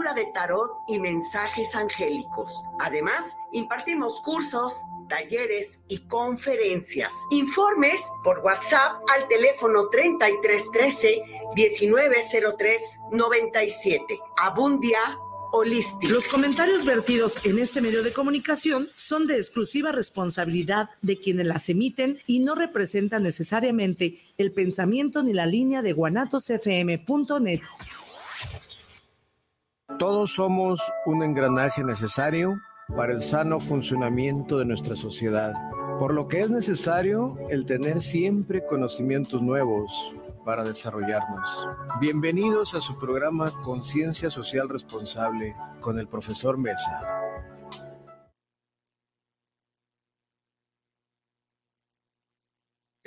de tarot y mensajes angélicos. Además, impartimos cursos, talleres y conferencias. Informes por WhatsApp al teléfono 3313 1903 97. Abundia Holístico. Los comentarios vertidos en este medio de comunicación son de exclusiva responsabilidad de quienes las emiten y no representan necesariamente el pensamiento ni la línea de guanatosfm.net. Todos somos un engranaje necesario para el sano funcionamiento de nuestra sociedad, por lo que es necesario el tener siempre conocimientos nuevos para desarrollarnos. Bienvenidos a su programa Conciencia Social Responsable con el profesor Mesa.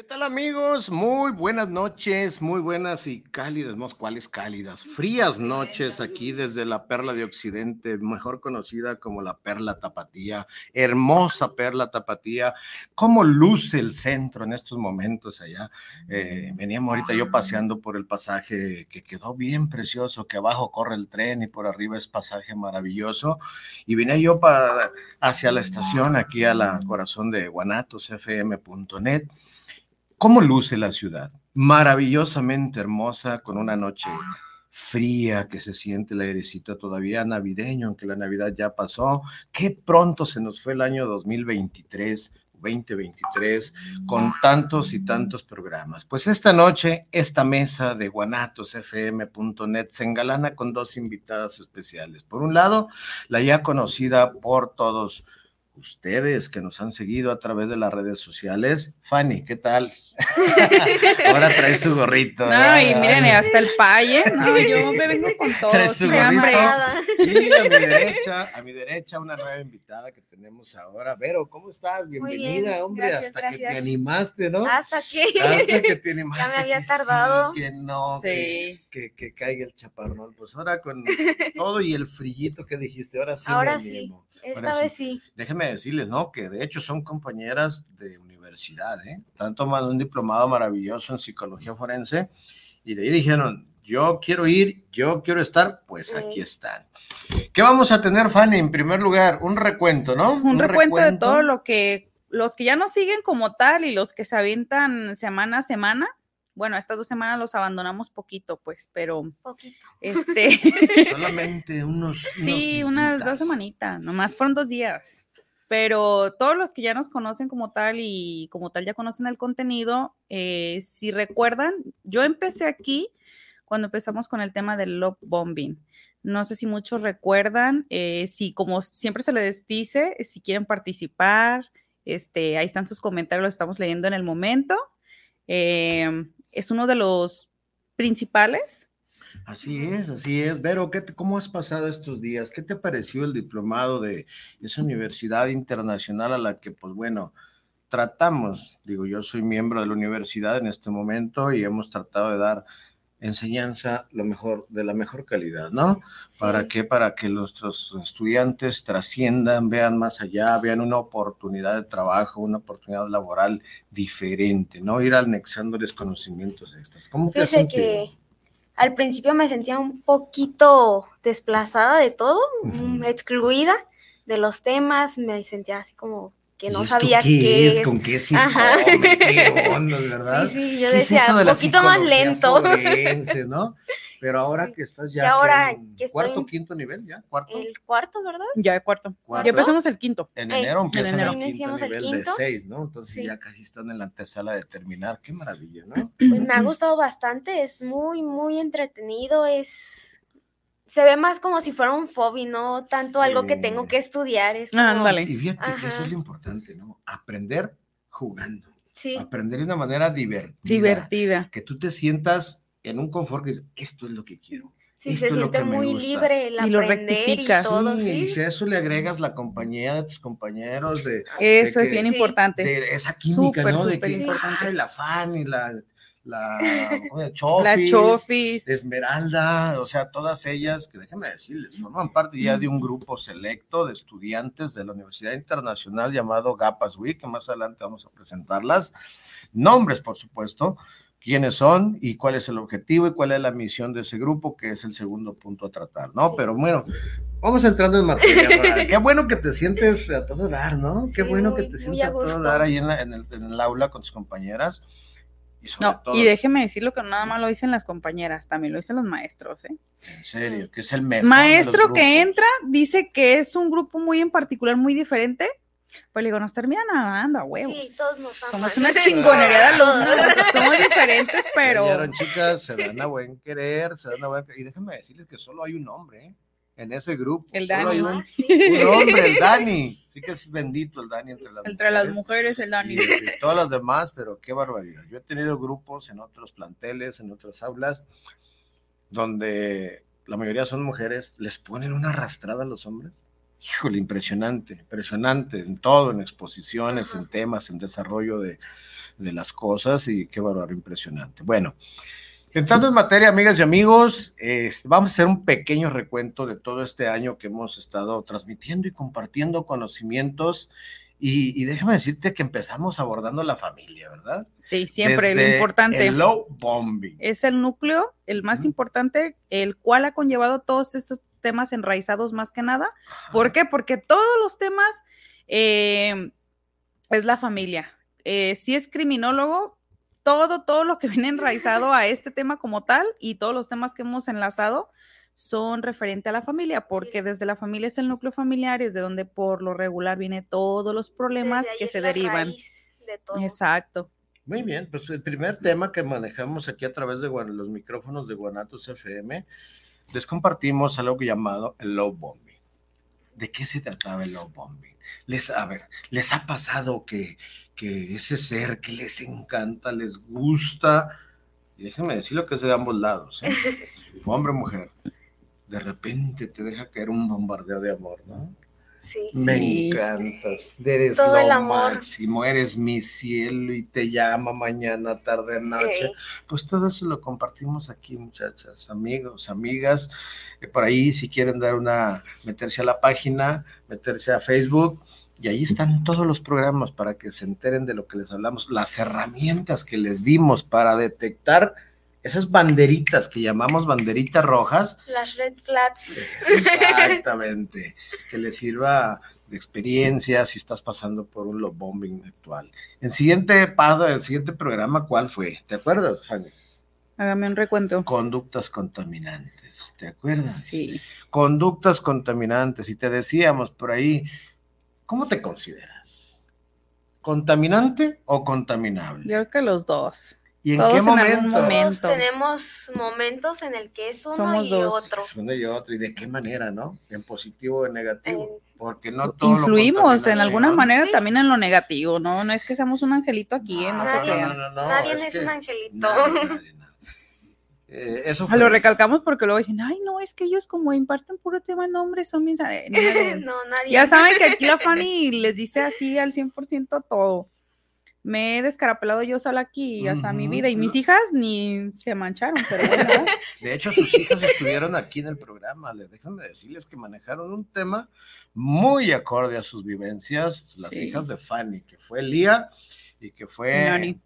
¿Qué tal amigos? Muy buenas noches, muy buenas y cálidas, ¿no? ¿Cuáles cálidas? Frías noches aquí desde la Perla de Occidente, mejor conocida como la Perla Tapatía, hermosa Perla Tapatía. ¿Cómo luce el centro en estos momentos allá? Eh, veníamos ahorita yo paseando por el pasaje que quedó bien precioso, que abajo corre el tren y por arriba es pasaje maravilloso. Y vine yo para, hacia la estación, aquí a la corazón de guanatosfm.net ¿Cómo luce la ciudad? Maravillosamente hermosa, con una noche fría que se siente el airecito todavía navideño, aunque la Navidad ya pasó. Qué pronto se nos fue el año 2023. 2023 con tantos y tantos programas. Pues esta noche, esta mesa de guanatosfm.net se engalana con dos invitadas especiales. Por un lado, la ya conocida por todos ustedes que nos han seguido a través de las redes sociales. Fanny, ¿qué tal? Ahora trae su gorrito. No, y miren, hasta el paye, no, yo me vengo con todo. Trae su gorrito. Y a mi derecha, a mi derecha, una nueva invitada que tenemos ahora. Vero, ¿cómo estás? Bienvenida, hombre, hasta que te animaste, ¿no? Hasta que. Hasta que te animaste. Ya me había tardado. que no, sí. que, que, caiga el chaparrón. Pues ahora con todo y el frillito que dijiste, ahora sí. Ahora sí. Esta vez sí. Déjenme decirles, ¿no? Que de hecho son compañeras de universidad, ¿eh? Están tomando un diplomado maravilloso en psicología forense y de ahí dijeron, yo quiero ir, yo quiero estar, pues aquí están. ¿Qué vamos a tener, Fanny? En primer lugar, un recuento, ¿no? Un, recuento, de todo lo que, los que ya nos siguen como tal y los que se avientan semana a semana, bueno, estas dos semanas los abandonamos poquito, pues, pero. Poquito. Este. Solamente unos. sí, unas dos semanitas, nomás fueron dos días. Pero todos los que ya nos conocen como tal y como tal ya conocen el contenido, eh, si recuerdan, yo empecé aquí cuando empezamos con el tema del love bombing. No sé si muchos recuerdan, eh, si como siempre se les dice, si quieren participar, este, ahí están sus comentarios, los estamos leyendo en el momento. Eh, es uno de los principales. Así es, así es. Vero, ¿qué ¿cómo has pasado estos días? ¿Qué te pareció el diplomado de esa universidad internacional a la que, pues bueno, tratamos, digo, yo soy miembro de la universidad en este momento y hemos tratado de dar enseñanza lo mejor, de la mejor calidad, ¿no? ¿Para qué? Para que nuestros estudiantes trasciendan, vean más allá, vean una oportunidad de trabajo, una oportunidad laboral diferente, ¿no? Ir anexándoles conocimientos extras. ¿Cómo te Fíjese que al principio me sentía un poquito desplazada de todo, excluida de los temas, me sentía así como que no sabía qué, es, con qué onda, ¿verdad? Sí, sí, yo decía, un poquito más lento. Forense, ¿no? Pero ahora que estás ya ahora en cuarto, quinto nivel, ¿ya? ¿Cuarto? El cuarto, ¿verdad? Ya, cuarto. ¿Cuarto? Ya empezamos el quinto. En enero empiezan el quinto nivel de seis, ¿no? Entonces ya casi están en la antesala de terminar. Qué maravilla, ¿no? Pues me ha gustado bastante, es muy, muy entretenido, es se ve más como si fuera un fobby, no tanto algo que tengo que estudiar. Es ah, vale. Y fíjate que eso es lo importante, ¿no? Aprender jugando. Sí. Aprender de una manera divertida. Divertida. Que tú te sientas en un confort que es, esto es lo que quiero. Sí, se siente muy libre el y lo rectificas. Y, todo, sí, y si a eso le agreas la compañía de tus compañeros, de... Eso es bien importante. De esa química, ¿no? de que importante. la fan y la la, Chofis, Esmeralda, o sea, todas ellas, que déjenme decirles, forman parte ya de un grupo selecto de estudiantes de la Universidad Internacional llamado GAPAS WIC, que más adelante vamos a presentarlas. Nombres, por supuesto, quiénes son y cuál es el objetivo y cuál es la misión de ese grupo, que es el segundo punto a tratar, ¿no? Pero bueno, vamos entrando en materia. Qué bueno que te sientes a todo dar, ¿no? Qué bueno que te sientes a, todo dar ahí en, el, aula con tus compañeras. Y no, y déjeme decirlo que no nada más lo dicen las compañeras, también lo dicen los maestros, ¿eh? En serio, que es el mejor Maestro que entra dice que es un grupo muy en particular, muy diferente, pues le digo, nos terminan nadando a huevos. Sí, todos nos Somos una chingonería de alumnos, somos diferentes, pero. chicas, se dan a buen querer, se dan a buen Y déjenme decirles que solo hay un hombre, ¿eh? En ese grupo. El Dani. un, ah, un, hombre, el Dani. Sí que es bendito el Dani entre las entre mujeres. las mujeres, el Dani. Y, todas las demás, pero qué barbaridad. Yo he tenido grupos en otros planteles, en otras aulas, donde la mayoría son mujeres, les ponen una arrastrada a los hombres híjole, impresionante, impresionante en todo, en exposiciones, en temas, en desarrollo de, las cosas y qué valor impresionante. Bueno, entrando en materia, amigas y amigos, vamos a hacer un pequeño recuento de todo este año que hemos estado transmitiendo y compartiendo conocimientos. Y, déjame decirte que empezamos abordando la familia, ¿verdad? Sí, siempre, lo importante. El low bombing. Es el núcleo, el más importante, el cual ha conllevado todos estos temas enraizados más que nada. ¿Por qué? Porque todos los temas eh, es la familia. Eh, si es criminólogo, todo, todo lo que viene enraizado a este tema como tal y todos los temas que hemos enlazado son referente a la familia, porque desde la familia es el núcleo familiar, es de donde por lo regular viene todos los problemas que se derivan. Exacto. Muy bien, pues el primer tema que manejamos aquí a través de los micrófonos de Guanatos FM les compartimos algo llamado el low bombing. ¿De qué se trataba el low bombing? Les, a ver, ¿les ha pasado que, que ese ser que les encanta, les gusta, y déjenme decir lo que es de ambos lados, ¿eh? hombre o mujer, de repente te deja caer un bombardeo de amor, ¿no? Me encantas, eres lo máximo, eres mi cielo y te llama mañana, tarde, noche. Pues todo eso lo compartimos aquí, muchachas, amigos, amigas. Eh, por ahí, si quieren dar una, meterse a la página, meterse a Facebook, y ahí están todos los programas para que se enteren de lo que les hablamos, las herramientas que les dimos para detectar esas banderitas que llamamos banderitas rojas. Las red flags. Exactamente. que les sirva de experiencia si estás pasando por un love bombing actual. El siguiente paso, el siguiente programa, ¿cuál fue? ¿Te acuerdas, Fanny? Hágame un recuento. Conductas contaminantes, ¿te acuerdas? Sí. Conductas contaminantes. Y te decíamos por ahí, ¿cómo te consideras? ¿Contaminante o contaminable? Yo creo que los dos. ¿Y en qué momento? tenemos momentos en el que es uno y otro. Es uno y otro. ¿Y de qué manera, no? ¿En positivo o en negativo? Porque no todo Influimos en alguna manera también en lo negativo, ¿no? No es que seamos un angelito aquí, ¿eh? no, nadie, no, no, no, Nadie es, un angelito. Eh, eso Lo recalcamos porque luego dicen, ay, no, es que ellos como imparten puro tema en hombres, son mis... no, nadie. Ya saben que aquí la Fanny les dice así al 100% todo me he descarapelado yo sola aquí hasta mi vida y mis hijas ni se mancharon, pero De hecho, sus hijas estuvieron aquí en el programa, les déjenme decirles que manejaron un tema muy acorde a sus vivencias, las hijas de Fanny, que fue Lía y que fue... Leilani.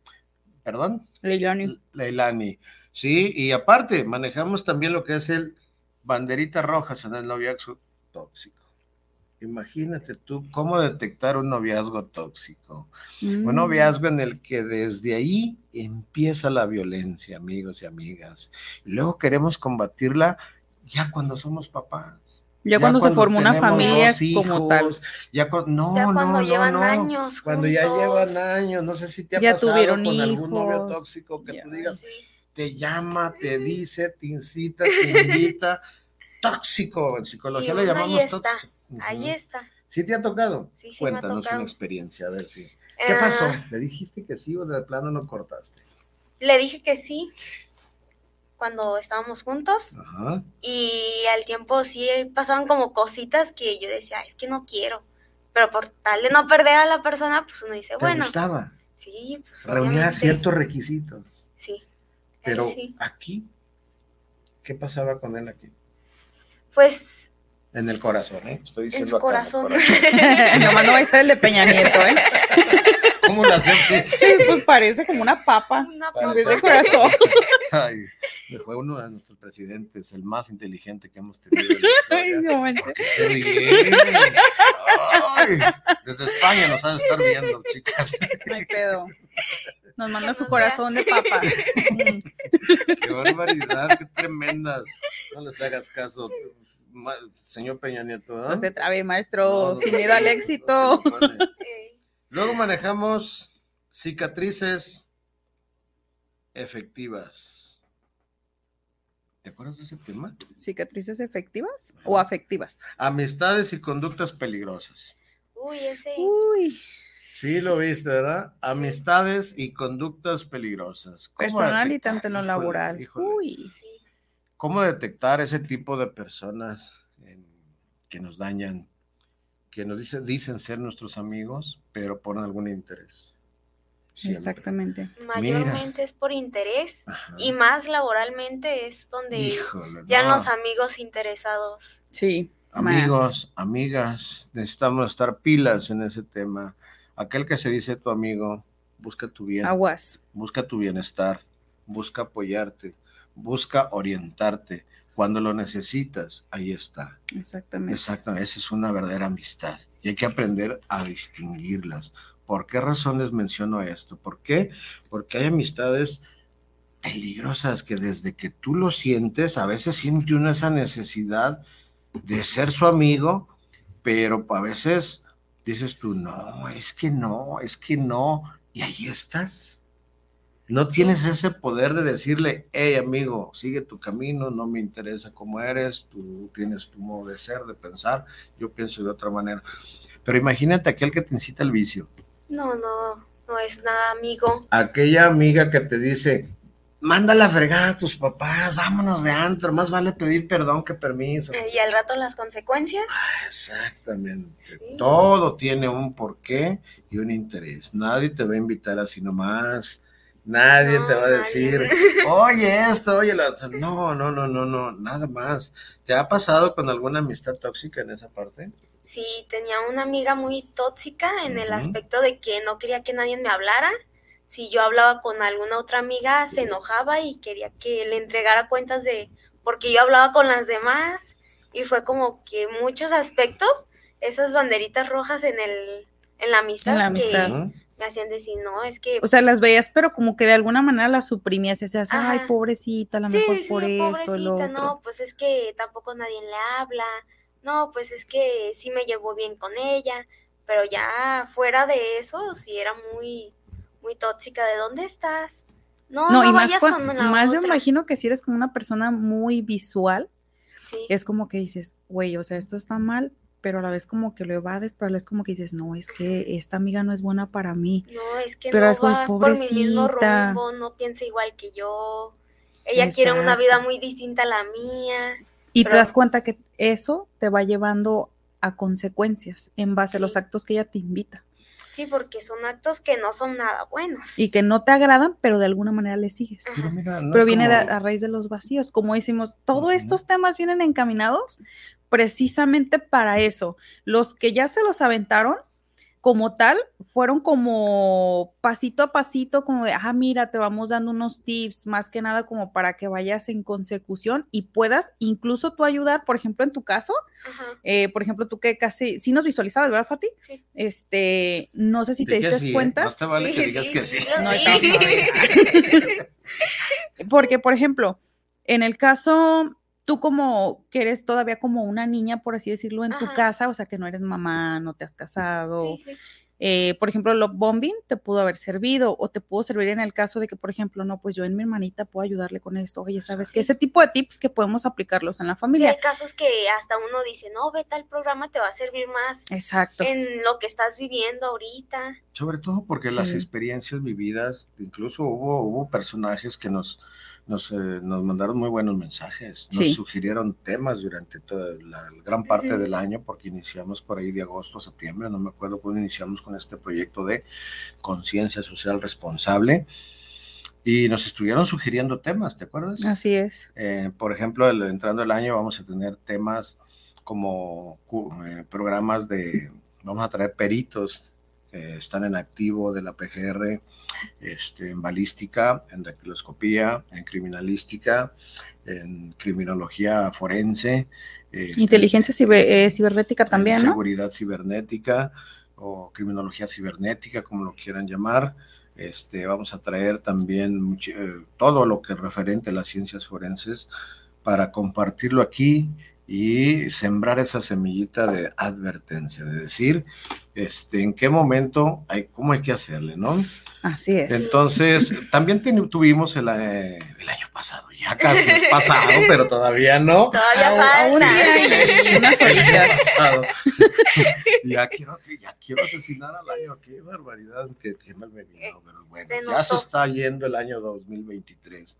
¿Perdón? Leilani. Leilani. Sí, y aparte manejamos también lo que es el banderita rojas en el noviazgo tóxico. Imagínate tú cómo detectar un noviazgo tóxico. Un mm. noviazgo en el que desde ahí empieza la violencia, amigos y amigas. Y luego queremos combatirla ya cuando somos papás. Ya, cuando, se forma una familia como tal. Ya, no, cuando no, llevan años. Cuando ya llevan años. No sé si te ha ya pasado tuvieron con hijos. algún novio tóxico que tú digas, te llama, te dice, te incita, te invita. tóxico. En psicología le llamamos tóxico. Ahí está. ¿Sí te ha tocado? Sí, sí Cuéntanos una experiencia, a ver si. ¿Qué ah. pasó? ¿Le dijiste que sí o de plano no cortaste? Le dije que sí cuando estábamos juntos Ajá. y al tiempo sí pasaban como cositas que yo decía, es que no quiero, pero por tal de no perder a la persona, pues uno dice, ¿Te bueno. gustaba? Sí, pues Reunía ciertos requisitos. Sí. Pero aquí, ¿qué pasaba con él aquí? Pues en el corazón, ¿eh? Estoy diciendo en su corazón. Nomás no va a ser el de Peña Nieto, ¿eh? ¿Cómo la hacemos? Pues parece como una papa. Una papa. Desde corazón. Ay, me fue uno de nuestros presidentes, el más inteligente que hemos tenido en la Ay, historia. no manches. Ay, desde España nos han de estar viendo, chicas. No hay pedo. Nos manda su corazón de papa. Qué barbaridad, qué tremendas. No les hagas caso, ma- señor Peña Nieto. ¿ah? No se trabe, maestro. No, no sin miedo al éxito. Eh, Luego manejamos cicatrices efectivas. ¿Te acuerdas de ese tema? ¿Cicatrices efectivas o afectivas? Amistades y conductas peligrosas. Uy, ese. Uy, Sí, lo viste, ¿verdad? Amistades y conductas peligrosas. ¿Cómo personal y tanto en lo laboral. híjole. Uy, Sí. ¿Cómo detectar ese tipo de personas en- que nos dañan, que nos dice- dicen ser nuestros amigos, pero por algún interés? Siempre. exactamente. Mayormente es por interés Ajá. y más laboralmente es donde Híjole, ya no. los amigos interesados. Sí. más. Amigos, amigas, necesitamos estar pilas en ese tema. Aquel que se dice tu amigo, busca tu bien, Aguas. busca tu bienestar, busca apoyarte, busca orientarte. Cuando lo necesitas, ahí está. Exactamente. Exacto, esa es una verdadera amistad y hay que aprender a distinguirlas. ¿Por qué razones menciono esto? ¿Por qué? Porque hay amistades peligrosas que desde que tú lo sientes, a veces siente uno esa necesidad de ser su amigo, pero a veces dices tú, no, es que no, es que no, y ahí estás. No tienes ese poder de decirle, hey amigo, sigue tu camino, no me interesa cómo eres, tú tienes tu modo de ser, de pensar, yo pienso de otra manera. Pero imagínate aquel que te incita al vicio, No, no, no es nada amigo. aquella amiga que te dice, manda la fregada a tus papás, vámonos de antro, más vale pedir perdón que permiso. Eh, y al rato las consecuencias. Exactamente. Sí. Todo tiene un porqué y un interés. Nadie te va a invitar así nomás. Nadie No, te va a nadie. decir, oye esto, oye la otra". No, no, no, no, no, nada más. ¿Te ha pasado con alguna amistad tóxica en esa parte? Sí, tenía una amiga muy tóxica en el aspecto de que no quería que nadie me hablara. Si yo hablaba con alguna otra amiga, se enojaba y quería que le entregara cuentas de porque yo hablaba con las demás. Y fue como que muchos aspectos, esas banderitas rojas en el en la amistad, En la que amistad. Me hacían decir, no, es que... O sea, pues, las veías, pero como que de alguna manera las suprimías. Y decías, ay, pobrecita, a lo sí, mejor sí, por esto, lo pobrecita, otro. no, pues es que tampoco nadie le habla, no, pues es que sí me llevó bien con ella, pero ya fuera de eso, sí era muy, muy tóxica, ¿de dónde estás? No, No, no, y más, vayas con más yo imagino que si eres como una persona muy visual, Sí, es como que dices, güey, o sea, esto está mal, pero a la vez como que lo evades, pero a la vez como que dices, no, es que esta amiga no es buena para mí. no, es que pero no es va por mi mismo pobrecita. rumbo, no piensa igual que yo, ella quiere una vida muy distinta a la mía, Y Pero- te das cuenta que eso te va llevando a consecuencias en base a los actos que ella te invita sí, porque son actos que no son nada buenos. y que no te agradan, pero de alguna manera le sigues. Pero mira, no Pero es viene de- a raíz de los vacíos, como decimos, todos estos temas vienen encaminados precisamente para eso. Los que ya se los aventaron como tal fueron como pasito a pasito, como de, ah, mira, te vamos dando unos tips, más que nada como para que vayas en consecución y puedas incluso tú ayudar, por ejemplo, en tu caso, eh, por ejemplo, tú que casi, sí nos visualizabas, ¿verdad, Fati? sí. Este, no sé si te diste sí, ¿eh? cuenta. No te vale que Sí, digas sí, que sí, No. Porque, por ejemplo, en el caso, tú como que eres todavía como una niña, por así decirlo, en tu casa, o sea, que no eres mamá, no te has casado. Sí, sí. eh, por ejemplo, love bombing te pudo haber servido o te pudo servir en el caso de que, por ejemplo, no, pues yo en mi hermanita puedo ayudarle con esto. Oye, ¿sabes? Sí. Ese tipo de tips que podemos aplicarlos en la Sí, familia. hay casos que hasta uno dice, no, ve tal programa, te va a servir más Exacto. en lo que estás viviendo ahorita. Sobre todo porque las experiencias vividas, incluso hubo, hubo personajes que nos, nos, eh, nos mandaron muy buenos mensajes, nos Sí. sugirieron temas durante toda la gran parte del año, porque iniciamos por ahí de agosto a septiembre, no me acuerdo cuándo iniciamos con este proyecto de conciencia social responsable, y nos estuvieron sugiriendo temas, ¿te acuerdas? Así es. Eh, por ejemplo, el- entrando el año vamos a tener temas como eh, programas de, vamos a traer peritos están en activo de la PGR, este, en balística, en dactiloscopía, en criminalística, en criminología forense. Este, Inteligencia eh, cibernética también, ¿no? Seguridad cibernética o criminología cibernética, como lo quieran llamar. Este, vamos a traer también eh, todo lo que es referente a las ciencias forenses para compartirlo aquí y sembrar esa semillita de advertencia, de decir, este, en qué momento, hay, cómo hay que hacerle, ¿no? Así es. Entonces, también tuvimos el, eh, el, año pasado, ya casi es pasado, pero todavía no. Todavía falta. Un día y unas horitas. ya, quiero, ya quiero asesinar al año, qué barbaridad, qué, mal me vino, pero bueno, ya se está yendo el año 2023.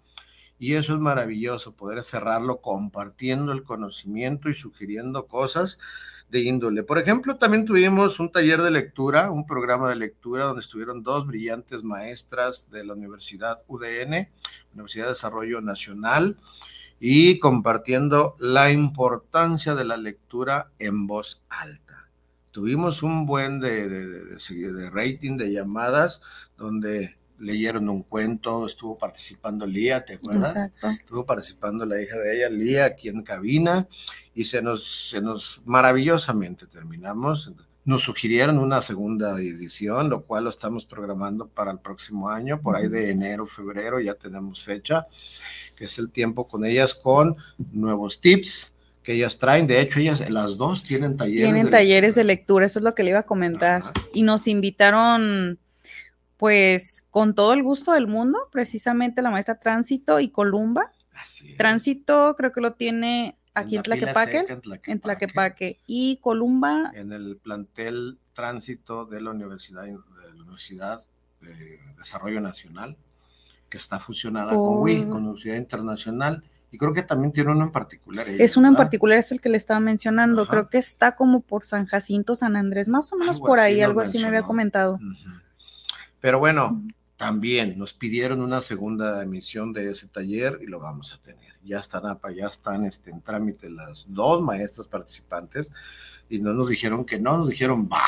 Y eso es maravilloso, poder cerrarlo compartiendo el conocimiento y sugiriendo cosas de índole. Por ejemplo, también tuvimos un taller de lectura, un programa de lectura donde estuvieron dos brillantes maestras de la Universidad UDN, Universidad de Desarrollo Nacional, y compartiendo la importancia de la lectura en voz alta. Tuvimos un buen de, de rating de llamadas donde leyeron un cuento, estuvo participando Lía, ¿te acuerdas? Exacto. Estuvo participando la hija de ella, Lía, aquí en cabina, y se nos, se nos maravillosamente terminamos. Nos sugirieron una segunda edición, lo cual lo estamos programando para el próximo año, por ahí de enero, febrero, ya tenemos fecha, que es el tiempo con ellas con nuevos tips, que ellas traen. De hecho, ellas, las dos tienen talleres. Tienen talleres de lectura, eso es lo que le iba a comentar. Y nos invitaron pues con todo el gusto del mundo, precisamente la maestra Tránsito y Columba. Tránsito creo que lo tiene aquí en, Tlaquepaque, en Tlaquepaque, y Columba. En el plantel Tránsito de la Universidad de, la Universidad de Desarrollo Nacional, que está fusionada con WIL, con Universidad Internacional. Y creo que también tiene uno en particular. es uno en particular, es el que le estaba mencionando. Creo que está como por San Jacinto, San Andrés, más o menos por ahí, algo así me había comentado. Pero bueno, también nos pidieron una segunda emisión de ese taller y lo vamos a tener. Ya están, ya están este, en trámite las dos maestras participantes y no nos dijeron que no, nos dijeron va.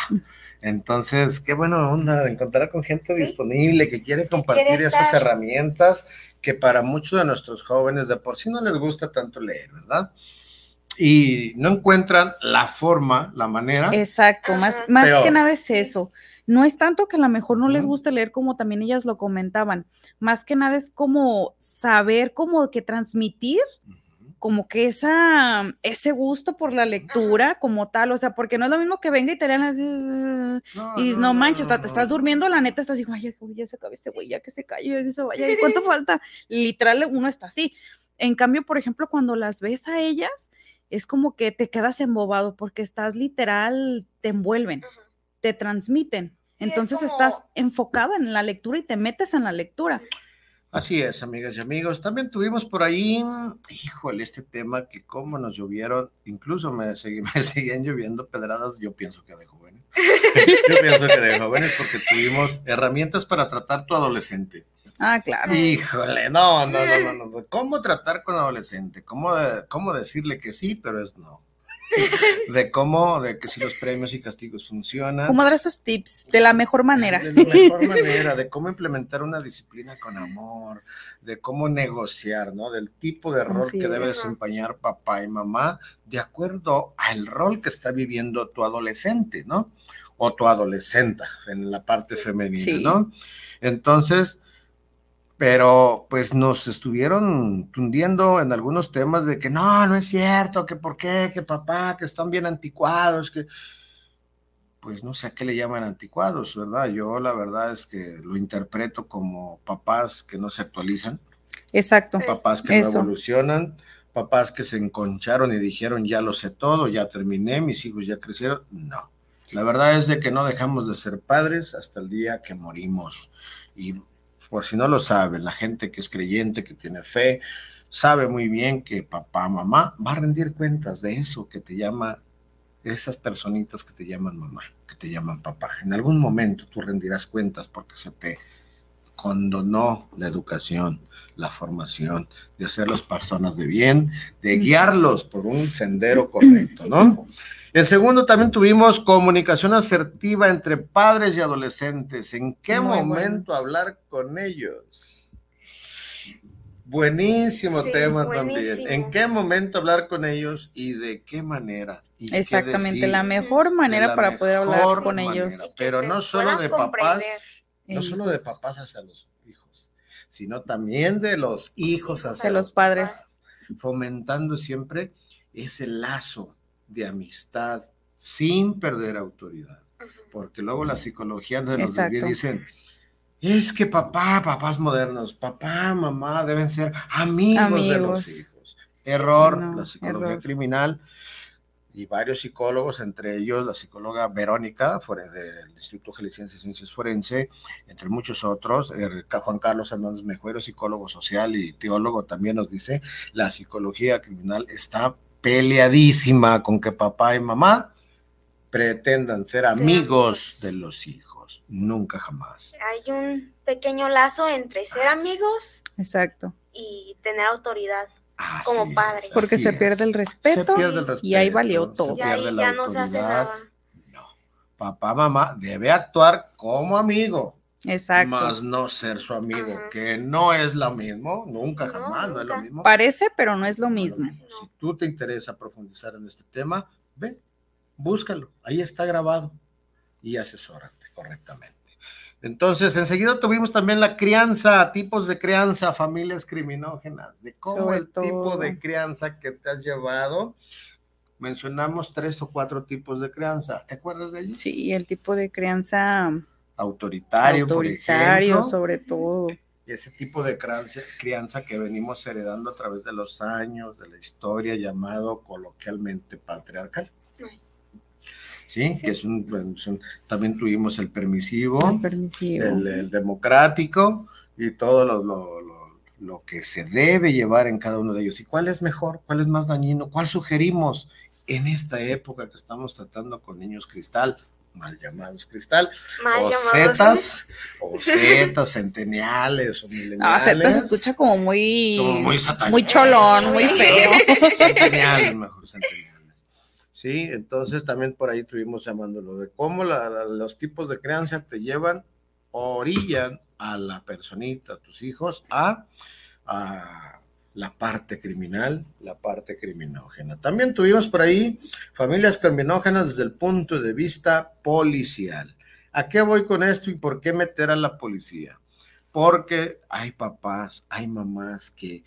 Entonces, qué bueno onda encontrar con gente disponible que quiere compartir esas herramientas que para muchos de nuestros jóvenes de por sí no les gusta tanto leer, ¿verdad? Y no encuentran la forma, la manera. Exacto, más, más que nada es eso no es tanto que a lo mejor no les guste leer como también ellas lo comentaban, más que nada es como saber como que transmitir como que esa, ese gusto por la lectura como tal, o sea, porque no es lo mismo que venga y te lean así, y dices, no, manches, te estás durmiendo, la neta estás así, ay, ya se acaba este güey, ya que se calle, ya se vaya, ¿cuánto falta? Literal, uno está así. En cambio, por ejemplo, cuando las ves a ellas, es como que te quedas embobado porque estás literal, te envuelven, te transmiten. Entonces estás enfocado en la lectura y te metes en la lectura. Así es, amigas y amigos. También tuvimos por ahí, híjole, este tema que como nos llovieron, incluso me, me seguían lloviendo pedradas, yo pienso que de jóvenes. yo pienso que de jóvenes porque tuvimos herramientas para tratar tu adolescente. Ah, claro. Híjole, no, no, no, no, no. ¿Cómo tratar con adolescente? ¿Cómo, cómo decirle que sí, pero es no? de cómo, de que si los premios y castigos funcionan. Cómo dar esos tips de la mejor manera. De la mejor manera, de cómo implementar una disciplina con amor, de cómo negociar, ¿no? Del tipo de rol que debe desempeñar papá y mamá de acuerdo al rol que está viviendo tu adolescente, ¿no? O tu adolescente en la parte femenina, ¿no? Entonces, pero pues nos estuvieron tundiendo en algunos temas de que no, no es cierto, que por qué, que papá, que están bien anticuados, que pues no sé a qué le llaman anticuados, ¿verdad? Yo la verdad es que lo interpreto como papás que no se actualizan. Exacto. Papás que no evolucionan, papás que se enconcharon y dijeron ya lo sé todo, ya terminé, mis hijos ya crecieron. No. La verdad es de que no dejamos de ser padres hasta el día que morimos. Y por si no lo saben, la gente que es creyente, que tiene fe, sabe muy bien que papá, mamá va a rendir cuentas de eso que te llama, de esas personitas que te llaman mamá, que te llaman papá. En algún momento tú rendirás cuentas porque se te condonó la educación, la formación, de hacerlos personas de bien, de guiarlos por un sendero correcto, ¿no? El segundo también tuvimos comunicación asertiva entre padres y adolescentes. ¿En qué momento hablar con ellos? Buenísimo tema también. ¿En qué momento hablar con ellos y de qué manera? Exactamente, la mejor manera para poder hablar con ellos. Pero no solo de papás, no solo de papás hacia los hijos, sino también de los hijos hacia, los padres. Fomentando siempre ese lazo de amistad sin perder autoridad. Porque luego la psicología de los bebés dicen, es que papá, papás modernos, papá, mamá deben ser amigos, de los hijos. Error, la psicología criminal y varios psicólogos, entre ellos la psicóloga Verónica, del Instituto Jalisciense de Ciencias Forense, entre muchos otros, Juan Carlos Hernández Mejuero, psicólogo social y teólogo, también nos dice, la psicología criminal está peleadísima con que papá y mamá pretendan ser amigos de los hijos. Nunca jamás. Hay un pequeño lazo entre ser amigos Exacto. y tener autoridad como padre. Porque se pierde, el respeto, y ahí valió todo. Y ahí ya no se hace nada. No. Papá, mamá debe actuar como amigo. Exacto. Más no ser su amigo, que no es lo mismo, nunca jamás, no es lo mismo. Parece, pero no es lo mismo. Si tú te interesa profundizar en este tema, ve, búscalo, ahí está grabado y asesórate correctamente. Entonces, enseguida tuvimos también la crianza, tipos de crianza, familias criminógenas, de cómo el tipo de crianza que te has llevado. Mencionamos tres o cuatro tipos de crianza. ¿Te acuerdas de ellos? Sí, el tipo de crianza autoritario, autoritario por sobre todo. Y ese tipo de crianza, crianza que venimos heredando a través de los años, de la historia, llamado coloquialmente patriarcal. Sí, que es un, también tuvimos el permisivo, el, democrático y todo lo, lo, lo, que se debe llevar en cada uno de ellos. ¿Y cuál es mejor? ¿Cuál es más dañino? ¿Cuál sugerimos en esta época que estamos tratando con niños cristal? Mal llamados cristal, o zetas, o zetas centeniales, o mileniales. Ah, zetas se escucha como muy, muy, cholón, muy feo. Centeniales, mejor centeniales. Sí, entonces también por ahí estuvimos llamándolo de cómo los tipos de crianza te llevan, orillan a la personita, a tus hijos, a, a la parte criminal, la parte criminógena. También tuvimos por ahí familias criminógenas desde el punto de vista policial. ¿A qué voy con esto y por qué meter a la policía? Porque hay papás, hay mamás que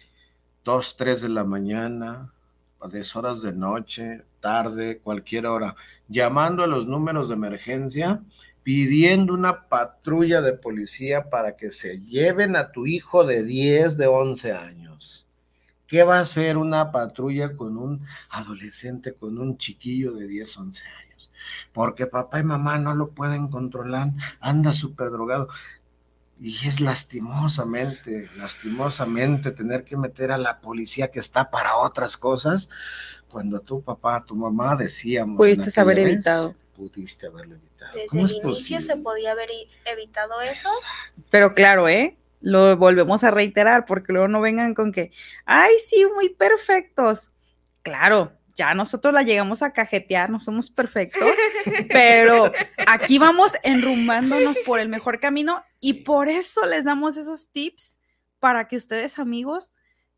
dos, tres de la mañana, a horas de noche, tarde, cualquier hora, llamando a los números de emergencia, pidiendo una patrulla de policía para que se lleven a tu hijo de 10, de 11 años. ¿Qué va a hacer una patrulla con un adolescente, con un chiquillo de 10, 11 años? Porque papá y mamá no lo pueden controlar, anda súper drogado. Y es lastimosamente, lastimosamente tener que meter a la policía que está para otras cosas, cuando tu papá, tu mamá decíamos. Pudiste haber evitado. Pudiste haberlo evitado. Desde el inicio se podía haber evitado eso. Pero claro, ¿eh? Lo volvemos a reiterar porque luego no vengan con que, ay, sí, muy perfectos. Claro, ya nosotros la llegamos a cajetear, no somos perfectos, pero aquí vamos enrumbándonos por el mejor camino y por eso les damos esos tips para que ustedes, amigos,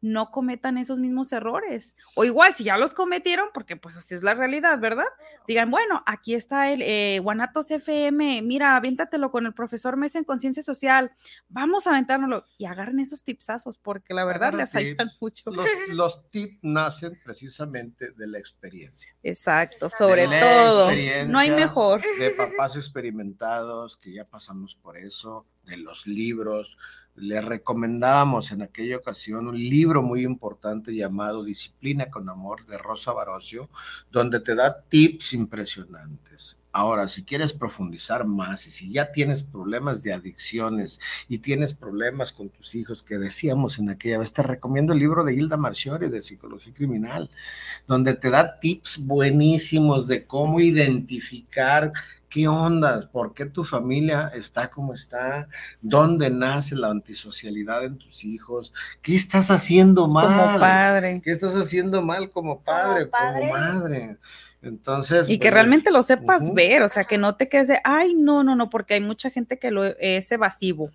no cometan esos mismos errores. O igual, si ya los cometieron, porque pues así es la realidad, ¿verdad? Digan, bueno, aquí está el eh, Guanatos FM, mira, aviéntatelo con el profesor Mesa en Conciencia Social, vamos a aventárnoslo y agarren esos tipsazos, porque la verdad les ayudan mucho. Los, tips nacen precisamente de la experiencia. Exacto, sobre todo. No hay mejor. De papás experimentados que ya pasamos por eso, de los libros, le recomendábamos en aquella ocasión un libro muy importante llamado Disciplina con Amor de Rosa Barocio, donde te da tips impresionantes. Ahora, si quieres profundizar más y si ya tienes problemas de adicciones y tienes problemas con tus hijos, que decíamos en aquella vez, te recomiendo el libro de Hilda Marchiori de Psicología Criminal, donde te da tips buenísimos de cómo identificar ¿Qué onda? ¿Por qué tu familia está como está? ¿Dónde nace la antisocialidad en tus hijos? ¿Qué estás haciendo mal? Como padre. ¿Qué estás haciendo mal como padre, como, como madre? Entonces. Y que pues, realmente lo sepas ver, o sea, que no te quedes de, ay, no, no, no, porque hay mucha gente que lo es evasivo.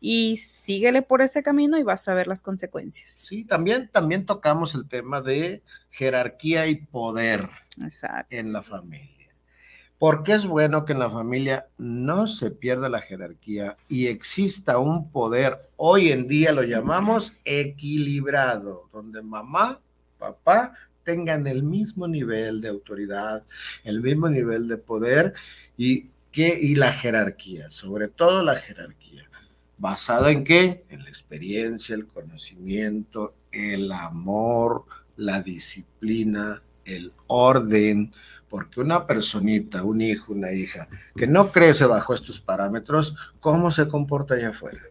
Y síguele por ese camino y vas a ver las consecuencias. Sí, también, también tocamos el tema de jerarquía y poder Exacto. en la familia. Porque es bueno que en la familia no se pierda la jerarquía y exista un poder, hoy en día lo llamamos equilibrado, donde mamá, papá tengan el mismo nivel de autoridad, el mismo nivel de poder y, que, y la jerarquía, sobre todo la jerarquía. ¿Basada en qué? En la experiencia, el conocimiento, el amor, la disciplina, el orden, porque una personita, un hijo, una hija, que no crece bajo estos parámetros, ¿cómo se comporta allá afuera?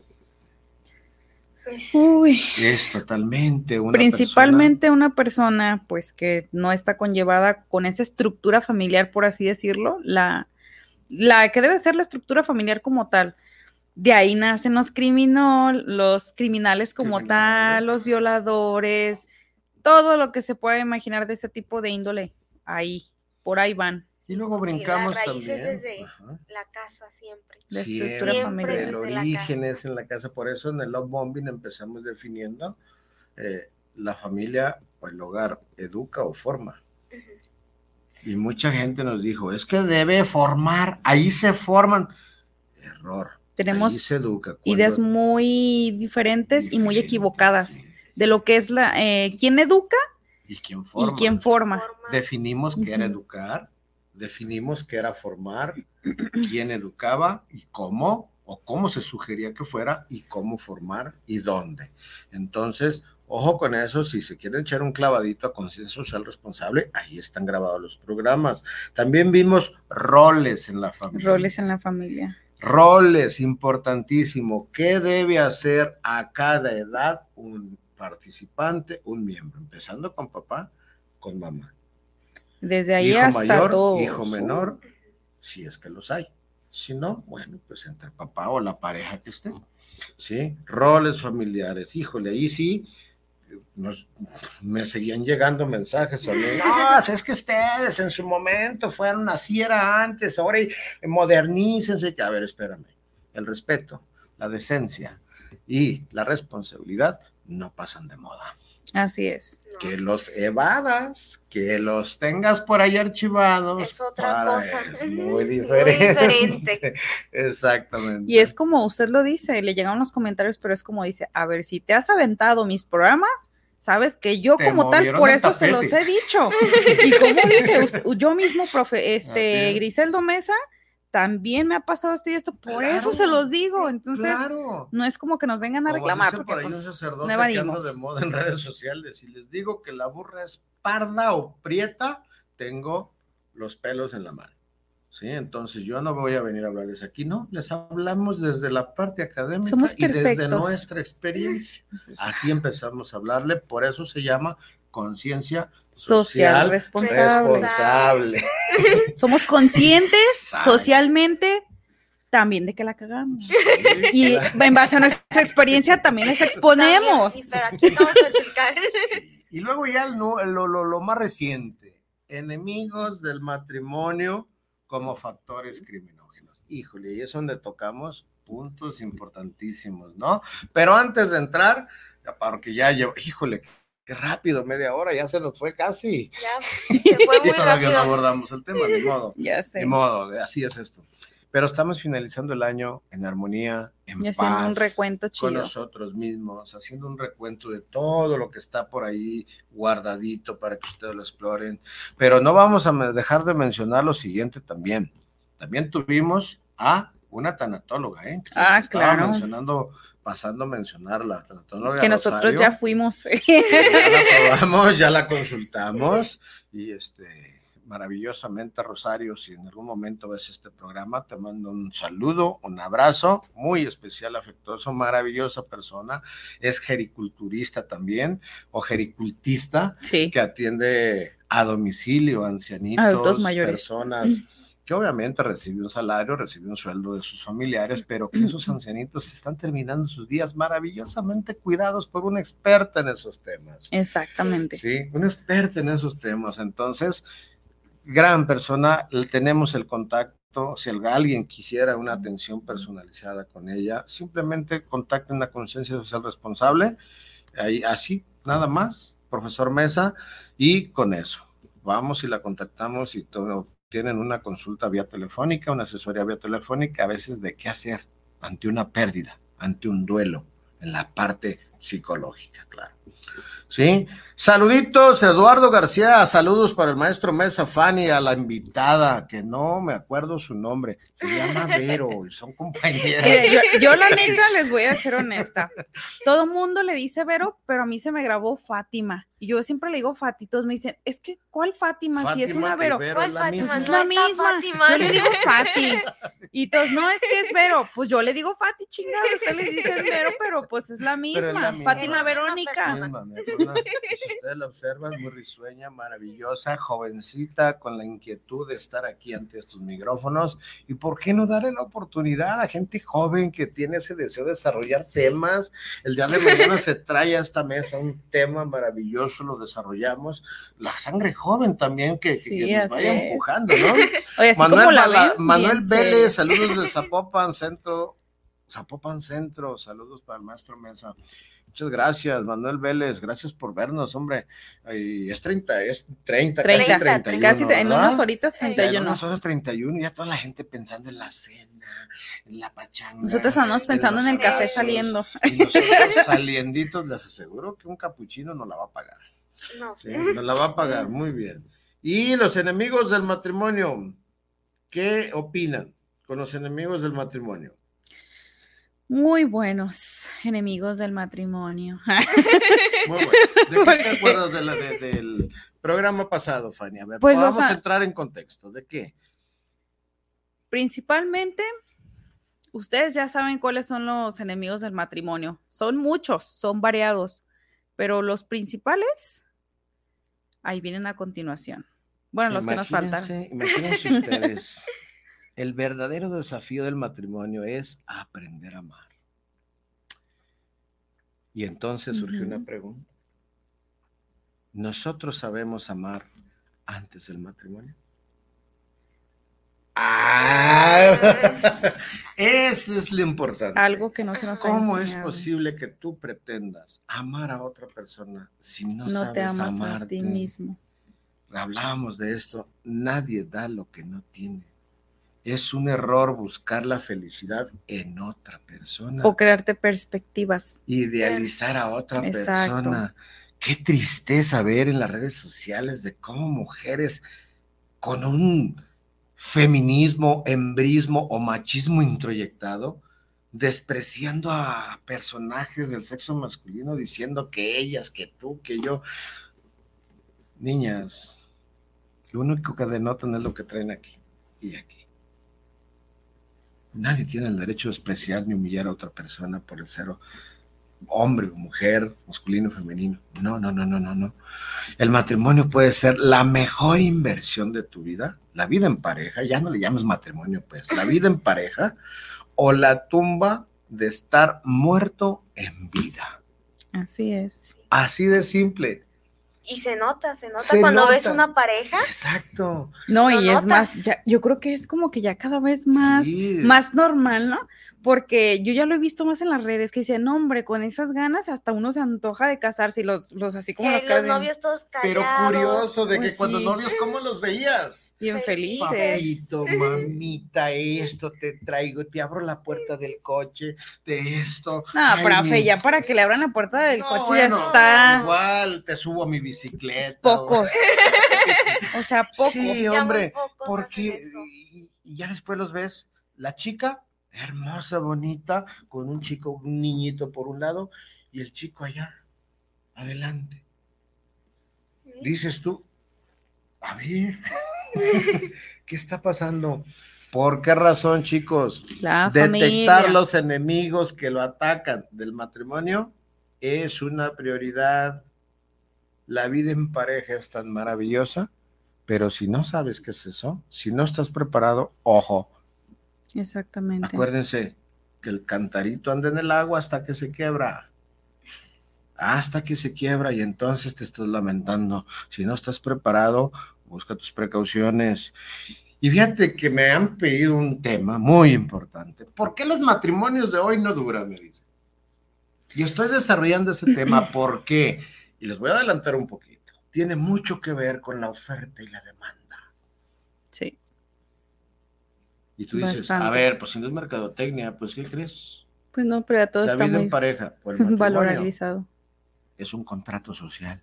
Pues, Uy, Es totalmente una principalmente una persona, pues, que no está conllevada con esa estructura familiar, por así decirlo, la, la que debe ser la estructura familiar como tal. De ahí nacen los criminal, los criminales como Criminales. tal, los violadores, todo lo que se pueda imaginar de ese tipo de índole. Ahí, por ahí van. Y luego brincamos raíces también. desde- Ajá. la casa siempre. La Siempre estructura familiar. el Desde origen es en la casa. Por eso en el love bombing empezamos definiendo eh, la familia o el hogar, educa o forma. Y mucha gente nos dijo, es que debe formar, ahí se forman. Error. Tenemos ahí se educa. Ideas muy diferentes y muy equivocadas sí. de lo que es la eh, quién educa ¿Y quién forma? y quién forma. Forma- Definimos qué era educar, definimos qué era formar, quién educaba y cómo, o cómo se sugería que fuera y cómo formar y dónde. Entonces, ojo con eso, si se quieren echar un clavadito a conciencia social responsable, ahí están grabados los programas. También vimos roles en la familia. Roles en la familia. Roles, importantísimo. ¿Qué debe hacer a cada edad un participante, un miembro? Empezando con papá, con mamá Desde ahí hijo hasta mayor, todos. hijo menor, si es que los hay. Si no, bueno, pues entre papá o la pareja que esté. ¿Sí? Roles familiares. Híjole, ahí sí nos- me seguían llegando mensajes a mí. No, es que ustedes en su momento fueron así, era antes, ahora modernícense. A ver, espérame. El respeto, la decencia y la responsabilidad no pasan de moda Así es. No, que los sí. evadas, que los tengas por ahí archivados. Es otra para- cosa. Es muy Muy diferente. diferente. Exactamente. Y es como usted lo dice, le llegan los comentarios, pero es como dice, a ver, si te has aventado mis programas, sabes que yo Te como tal, por eso se los he dicho. Y como dice usted, yo mismo, profe, este, es. Griseldo Mesa, también me ha pasado esto y esto, por eso Claro, se los digo. Entonces, Claro. no es como que nos vengan a Como reclamar, dice porque por ahí un pues, sacerdote que anda evadimos. de moda en redes sociales. Si les digo que la burra es parda o prieta, tengo los pelos en la mano. ¿Sí? Entonces yo no voy a venir a hablarles aquí, no, les hablamos desde la parte académica Somos y desde nuestra experiencia. Así empezamos a hablarle, por eso se llama conciencia Social, social, responsable. responsable. Somos conscientes socialmente también de que la cagamos. Sí, Y claro. en base a nuestra experiencia también les exponemos. También, pero aquí estamos a explicar. Sí. Y luego ya lo, lo- lo más reciente, enemigos del matrimonio como factores criminógenos. Híjole, y es donde tocamos puntos importantísimos, ¿no? Pero antes de entrar, ya porque ya llevo, híjole, qué rápido, media hora, ya se nos fue casi. Ya, se fue Y todavía no abordamos el tema, ni modo. Ya sé. Ni modo, así es esto. Pero estamos finalizando el año en armonía, en Y haciendo un paz, recuento con chido. nosotros mismos, haciendo un recuento de todo lo que está por ahí guardadito para que ustedes lo exploren. Pero no vamos a dejar de mencionar lo siguiente también. También tuvimos a una tanatóloga, ¿eh? Ah, claro. mencionando, pasando a mencionar la tanatóloga. Que nosotros Rosario. ya fuimos. Ya la probamos, ya la consultamos y este maravillosamente Rosario, si en algún momento ves este programa, te mando un saludo, un abrazo muy especial, afectuoso, maravillosa persona, es gericulturista también o gericultista Sí. que atiende a domicilio ancianitos, Adultos mayores. personas que obviamente recibe un salario, recibe un sueldo de sus familiares, pero que esos ancianitos están terminando sus días maravillosamente cuidados por una experta en esos temas. Exactamente. Sí, una experta en esos temas. Entonces, gran persona, tenemos el contacto, si alguien quisiera una atención personalizada con ella, simplemente contacten una conciencia social responsable, ahí, así, nada más, profesor Mesa, y con eso, vamos y la contactamos y todo, tienen una consulta vía telefónica, una asesoría vía telefónica, a veces de qué hacer ante una pérdida, ante un duelo, en la parte psicológica, claro. ¿sí? Saluditos, Eduardo García, saludos para el maestro Mesa Fanny, a la invitada, que no me acuerdo su nombre, se llama Vero, y son compañeras. yo, la neta les voy a ser honesta, todo mundo le dice Vero, pero a mí se me grabó Fátima, y yo siempre le digo Fati, todos me dicen, es que, ¿cuál Fátima? si es una Vero, ¿cuál Fátima? Pues es la misma, yo le digo Fati, y todos, no, es que es Vero, pues yo le digo Fati, chingada, ustedes le dicen Vero, pero pues es la misma, Fátima Verónica. si ustedes la observan, muy risueña, maravillosa, jovencita, con la inquietud de estar aquí ante estos micrófonos. ¿Y por qué no darle la oportunidad a gente joven que tiene ese deseo de desarrollar temas? El día de mañana se trae a esta mesa un tema maravilloso, lo desarrollamos. La sangre joven también que, nos vaya empujando, ¿no? Manuel, Manuel Vélez, saludos de Zapopan Centro. Zapopan Centro, saludos para el maestro Mesa. Muchas gracias, Manuel Vélez. Gracias por vernos, hombre. es 30, es 30, 30 casi 31. Casi en unas horitas 31. En unas horas 31, ya toda la gente pensando en la cena, en la pachanga. Nosotros estamos pensando en, el café saliendo. Y nosotros salienditos, les aseguro que un capuchino no la va a pagar. No. Sí, nos la va a pagar, muy bien. Y los enemigos del matrimonio, ¿qué opinan con los enemigos del matrimonio? Muy buenos enemigos del matrimonio. Muy bueno. ¿De qué te acuerdas del programa pasado, Fanny? A ver, pues vamos a entrar en contexto. ¿De qué? Principalmente, ustedes ya saben cuáles son los enemigos del matrimonio. Son muchos, son variados, pero los principales, ahí vienen a continuación. Bueno, los que nos faltan. Imagínense ustedes el verdadero desafío del matrimonio es aprender a amar. Y entonces surgió una pregunta. ¿Nosotros sabemos amar antes del matrimonio? Ah, eso es lo importante. algo que no se nos ¿Cómo es posible que tú pretendas amar a otra persona si no, no sabes te amas a ti mismo? Hablábamos de esto. Nadie da lo que no tiene es un error buscar la felicidad en otra persona. O crearte perspectivas. Idealizar a otra persona. Qué tristeza ver en las redes sociales de cómo mujeres con un feminismo, embrismo o machismo introyectado, despreciando a personajes del sexo masculino, diciendo que ellas, que tú, que yo. Niñas, lo único que denotan es lo que traen aquí y aquí. Nadie tiene el derecho de despreciar ni humillar a otra persona por el ser hombre o mujer, masculino o femenino. No, no, no, no, no, no. El matrimonio puede ser la mejor inversión de tu vida, la vida en pareja, ya no le llames matrimonio, pues, la vida en pareja o la tumba de estar muerto en vida. Así es. Así de simple. Y se nota, se nota cuando ves una pareja. Exacto. No, y es más, ya, yo creo que es como que ya cada vez más, más normal, ¿no? Porque yo ya lo he visto más en las redes que dicen, hombre, con esas ganas hasta uno se antoja de casarse y los, los así como los, los novios todos callados. Pero curioso de que pues cuando novios, ¿cómo los veías? Bien felices. Papito, mamita, esto te traigo, te abro la puerta del coche, de esto. No, profe, ya para que le abran la puerta del coche ya está. Igual te subo a mi bicicleta. Pocos. o sea, pocos. Sí, hombre, porque y ya después los ves, la chica hermosa, bonita, con un chico, un niñito por un lado y el chico allá, adelante. Dices tú, a ver, ¿qué está pasando? ¿Por qué razón, chicos? Detectar los enemigos que lo atacan del matrimonio es una prioridad. La vida en pareja es tan maravillosa, pero si no sabes qué es eso, si no estás preparado, ojo, Exactamente. Acuérdense que el cantarito anda en el agua hasta que se quiebra. Hasta que se quiebra y entonces te estás lamentando. Si no estás preparado, busca tus precauciones. Y fíjate que me han pedido un tema muy importante. ¿Por qué los matrimonios de hoy no duran? Me dicen. Y estoy desarrollando ese tema. ¿Por qué? Y les voy a adelantar un poquito. Tiene mucho que ver con la oferta y la demanda. Sí. Y tú dices, a ver, pues si no es mercadotecnia, pues ¿qué crees? Pues no, pero a todos la está vida muy en pareja, o el valorizado. Es un contrato social.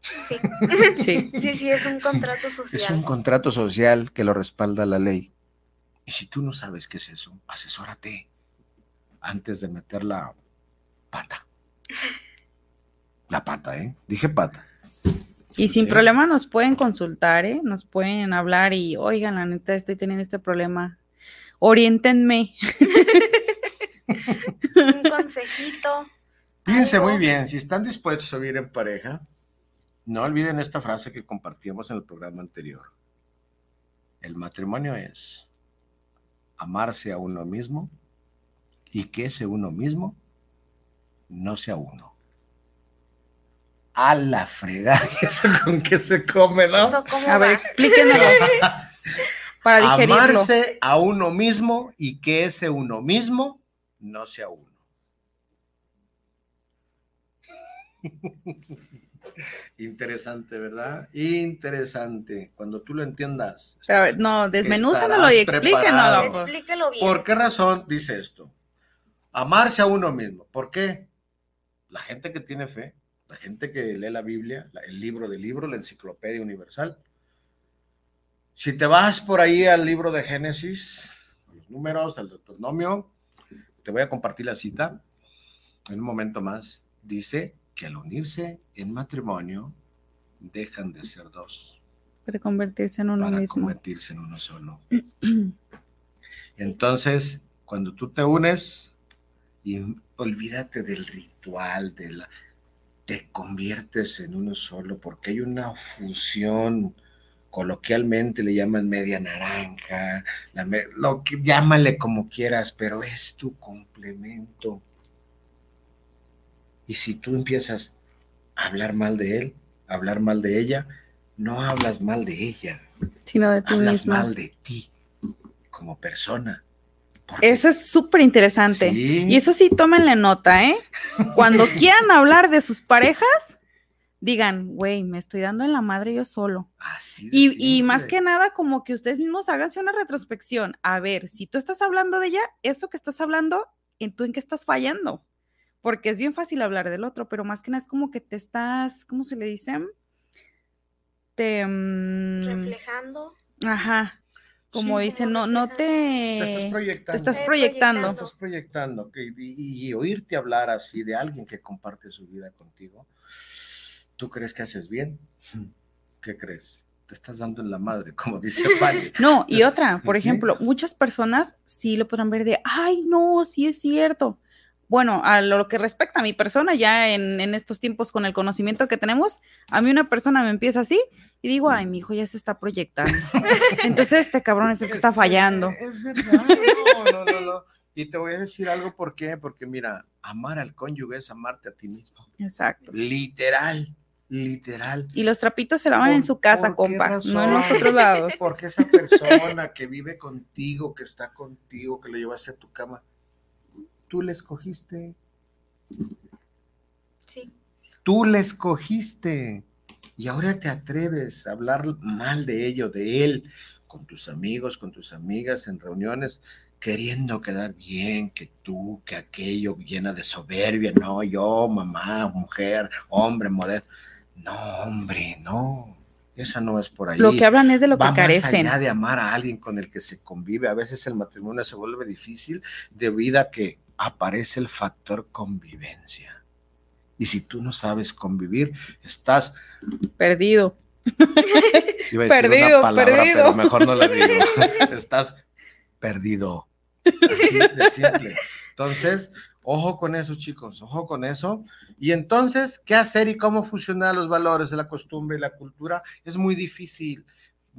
Sí. Sí. sí, sí, es un contrato social. Es un contrato social que lo respalda la ley. Y si tú no sabes qué es eso, asesórate antes de meter la pata. La pata, ¿eh? Dije pata. Y sin Sí. problema nos pueden consultar, ¿eh? Nos pueden hablar y, oigan, la neta, estoy teniendo este problema. Oriéntenme. Un consejito. Fíjense algo. muy bien, si están dispuestos a vivir en pareja, no olviden esta frase que compartíamos en el programa anterior. El matrimonio es amarse a uno mismo y que ese uno mismo no sea uno. A la fregada, eso con que se come, ¿no? Eso cómo A ver, va? explíquenmelo para digerirlo. Amarse a uno mismo y que ese uno mismo no sea uno. Interesante, ¿verdad? Interesante. Cuando tú lo entiendas. Pero, estás- no, desmenúzanlo y explíquenlo. Explíquelo bien. ¿Por qué razón dice esto? Amarse a uno mismo. ¿Por qué? La gente que tiene fe, la gente que lee la Biblia, el libro de libro, la enciclopedia universal. Si te vas por ahí al libro de Génesis, a los números, al Deuteronomio, te voy a compartir la cita en un momento más. Dice que al unirse en matrimonio, dejan de ser dos Para convertirse en uno para mismo. convertirse en uno solo. Entonces, cuando tú te unes, y olvídate del ritual, de la, te conviertes en uno solo, porque hay una fusión, coloquialmente le llaman media naranja, la me- lo que llámale como quieras, pero es tu complemento. Y si tú empiezas a hablar mal de él, a hablar mal de ella, no hablas mal de ella, Sino de ti hablas mismo. mal de ti como persona. Eso es súper interesante. Sí. Y eso sí, tómenle nota, ¿eh? Cuando quieran hablar de sus parejas, digan, güey, me estoy dando en la madre yo solo. Así Y, y más que nada, como que ustedes mismos háganse una retrospección. A ver, si tú estás hablando de ella, eso que estás hablando, ¿en tú en qué estás fallando? Porque es bien fácil hablar del otro, pero más que nada es como que te estás, ¿cómo se le dice? Te... mm, Reflejando. Ajá. Como Sí, dicen, no, no refleja. te estás te... proyectando. te estás proyectando. Te estás proyectando y, y oírte hablar así de alguien que comparte su vida contigo, ¿tú crees que haces bien? ¿Qué crees? Te estás dando en la madre, como dice Fanny. No, y otra, por Sí. ejemplo, muchas personas sí lo podrán ver de, ay, no, sí es cierto. Bueno, a lo que respecta a mi persona, ya en, en estos tiempos con el conocimiento que tenemos, a mí una persona me empieza así y digo, ay, mi hijo ya se está proyectando. Entonces, este cabrón es el que está fallando. Es verdad, no, no, no, no. Y te voy a decir algo, ¿por qué? Porque mira, amar al cónyuge es amarte a ti mismo. Exacto. Literal, literal. Y los trapitos se lavan en ¿Por- su casa, compa, no en los otros lados. Porque esa persona que vive contigo, que está contigo, que lo llevaste a tu cama, tú le escogiste. Sí. Tú le escogiste. Y ahora te atreves a hablar mal de ello, de él, con tus amigos, con tus amigas, en reuniones, queriendo quedar bien, que tú, que aquello, llena de soberbia. No, yo, mamá, mujer, hombre, moderno. No, hombre, no. Esa no es por ahí. Lo que hablan es de lo que Va más carecen. allá de amar a alguien con el que se convive. A veces el matrimonio se vuelve difícil debido a que aparece el factor convivencia. Y si tú no sabes convivir, estás, Perdido. iba a decir Perdido, una palabra, perdido. pero mejor no la digo. estás perdido. Así de simple. Entonces, ojo con eso, chicos, ojo con eso. Y entonces, ¿qué hacer y cómo fusionar los valores de la costumbre y la cultura? Es muy difícil.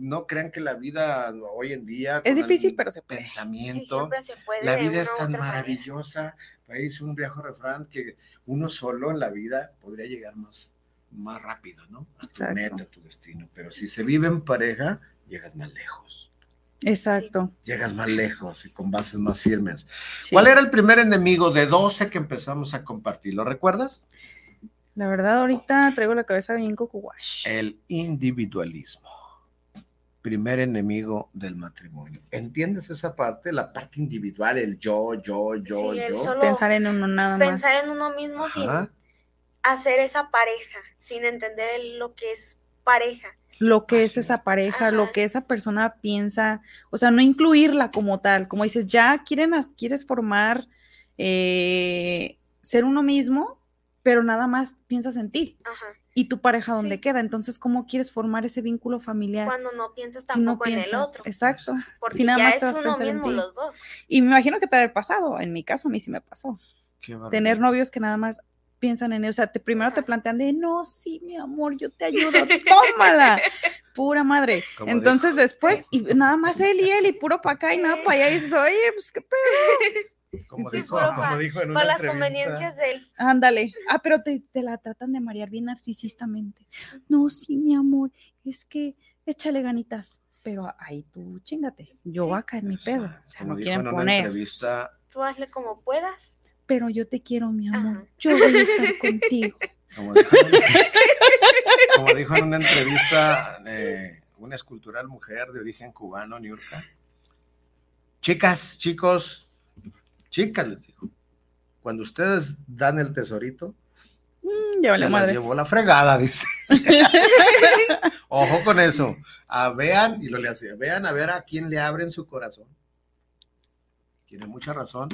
No crean que la vida hoy en día... Es difícil, pero se puede. Sí, Pensamiento. siempre se puede. La vida es tan maravillosa. Ahí dice un viejo refrán que uno solo en la vida podría llegar más, más rápido, ¿no? A tu meta, a tu destino. Pero si se vive en pareja, llegas más lejos. Exacto. Llegas más lejos y con bases más firmes. ¿Cuál era el primer enemigo de 12 que empezamos a compartir? ¿Lo recuerdas? La verdad, ahorita traigo la cabeza bien cocuash. El individualismo. Primer enemigo del matrimonio. ¿Entiendes esa parte? La parte individual, el yo, yo, yo, yo. Pensar en uno nada más. Pensar en uno mismo sin hacer esa pareja, sin entender lo que es pareja. Lo que es esa pareja, lo que esa persona piensa, o sea, no incluirla como tal, como dices, ya quieren, quieres formar, eh, ser uno mismo, pero nada más piensas en ti. Y tu pareja dónde queda. Entonces, ¿cómo quieres formar ese vínculo familiar? Cuando no piensas tampoco en el otro. Exacto. Porque si nada ya más es uno mismo los dos. Y me imagino que te ha pasado. En mi caso, a mí sí me pasó. Tener novios que nada más piensan en él, o sea, te, primero te plantean de, no, sí, mi amor, yo te ayudo, tómala, pura madre. Entonces después, y nada más él y él, y puro para acá y nada para allá, y dices, oye, pues qué pedo. Como, dijo, como dijo en una las conveniencias de él. Ándale. Ah, pero te, te, la tratan de marear bien narcisistamente. No, sí, mi amor, es que échale ganitas. Pero ahí tú chingate. Yo acá en mi pedo. O sea, no quieren poner. Entrevista, tú hazle como puedas pero yo te quiero, mi amor. Yo voy a estar contigo. Como dijo, en una entrevista eh, una escultural mujer de origen cubano, Niurka. Chicas, chicos, chicas, les dijo. Cuando ustedes dan el tesorito, mm, se las llevó la fregada, dice. Ojo con eso. A vean, y lo le hacía, vean a ver a quién le abren su corazón. Tiene mucha razón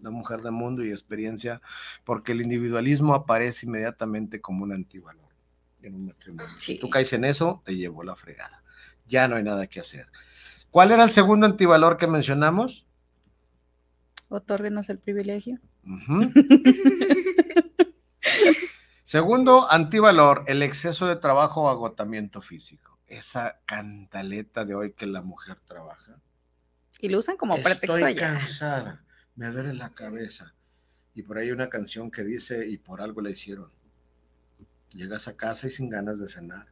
la mujer de mundo y experiencia, porque el individualismo aparece inmediatamente como un antivalor en un matrimonio. Si tú caes en eso, te llevo la fregada. Ya no hay nada que hacer. ¿Cuál era el segundo antivalor que mencionamos? Otórguenos el privilegio. Segundo antivalor, el exceso de trabajo o agotamiento físico. Esa cantaleta de hoy que la mujer trabaja. Y lo usan como pretexto Estoy cansada me duele la cabeza. Y por ahí hay una canción que dice, y por algo la hicieron. Llegas a casa y sin ganas de cenar.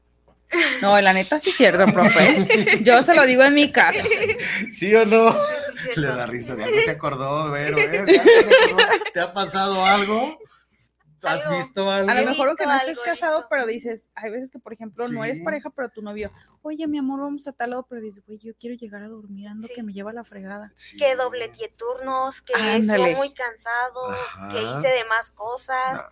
No, la neta sí es cierto, profe. Yo se lo digo en mi casa. ¿Sí o no? Le da risa, de algo se acordó, Vero, ¿eh? ¿Te ha pasado algo? ¿Has visto algo? A lo mejor que no estés casado, pero dices, hay veces que, por ejemplo, no eres pareja, pero tu novio, oye, mi amor, vamos a tal lado, pero dices, güey, yo quiero llegar a dormir, ando que me lleva la fregada. Que doble turnos, que estuvo muy cansado, que hice de más cosas,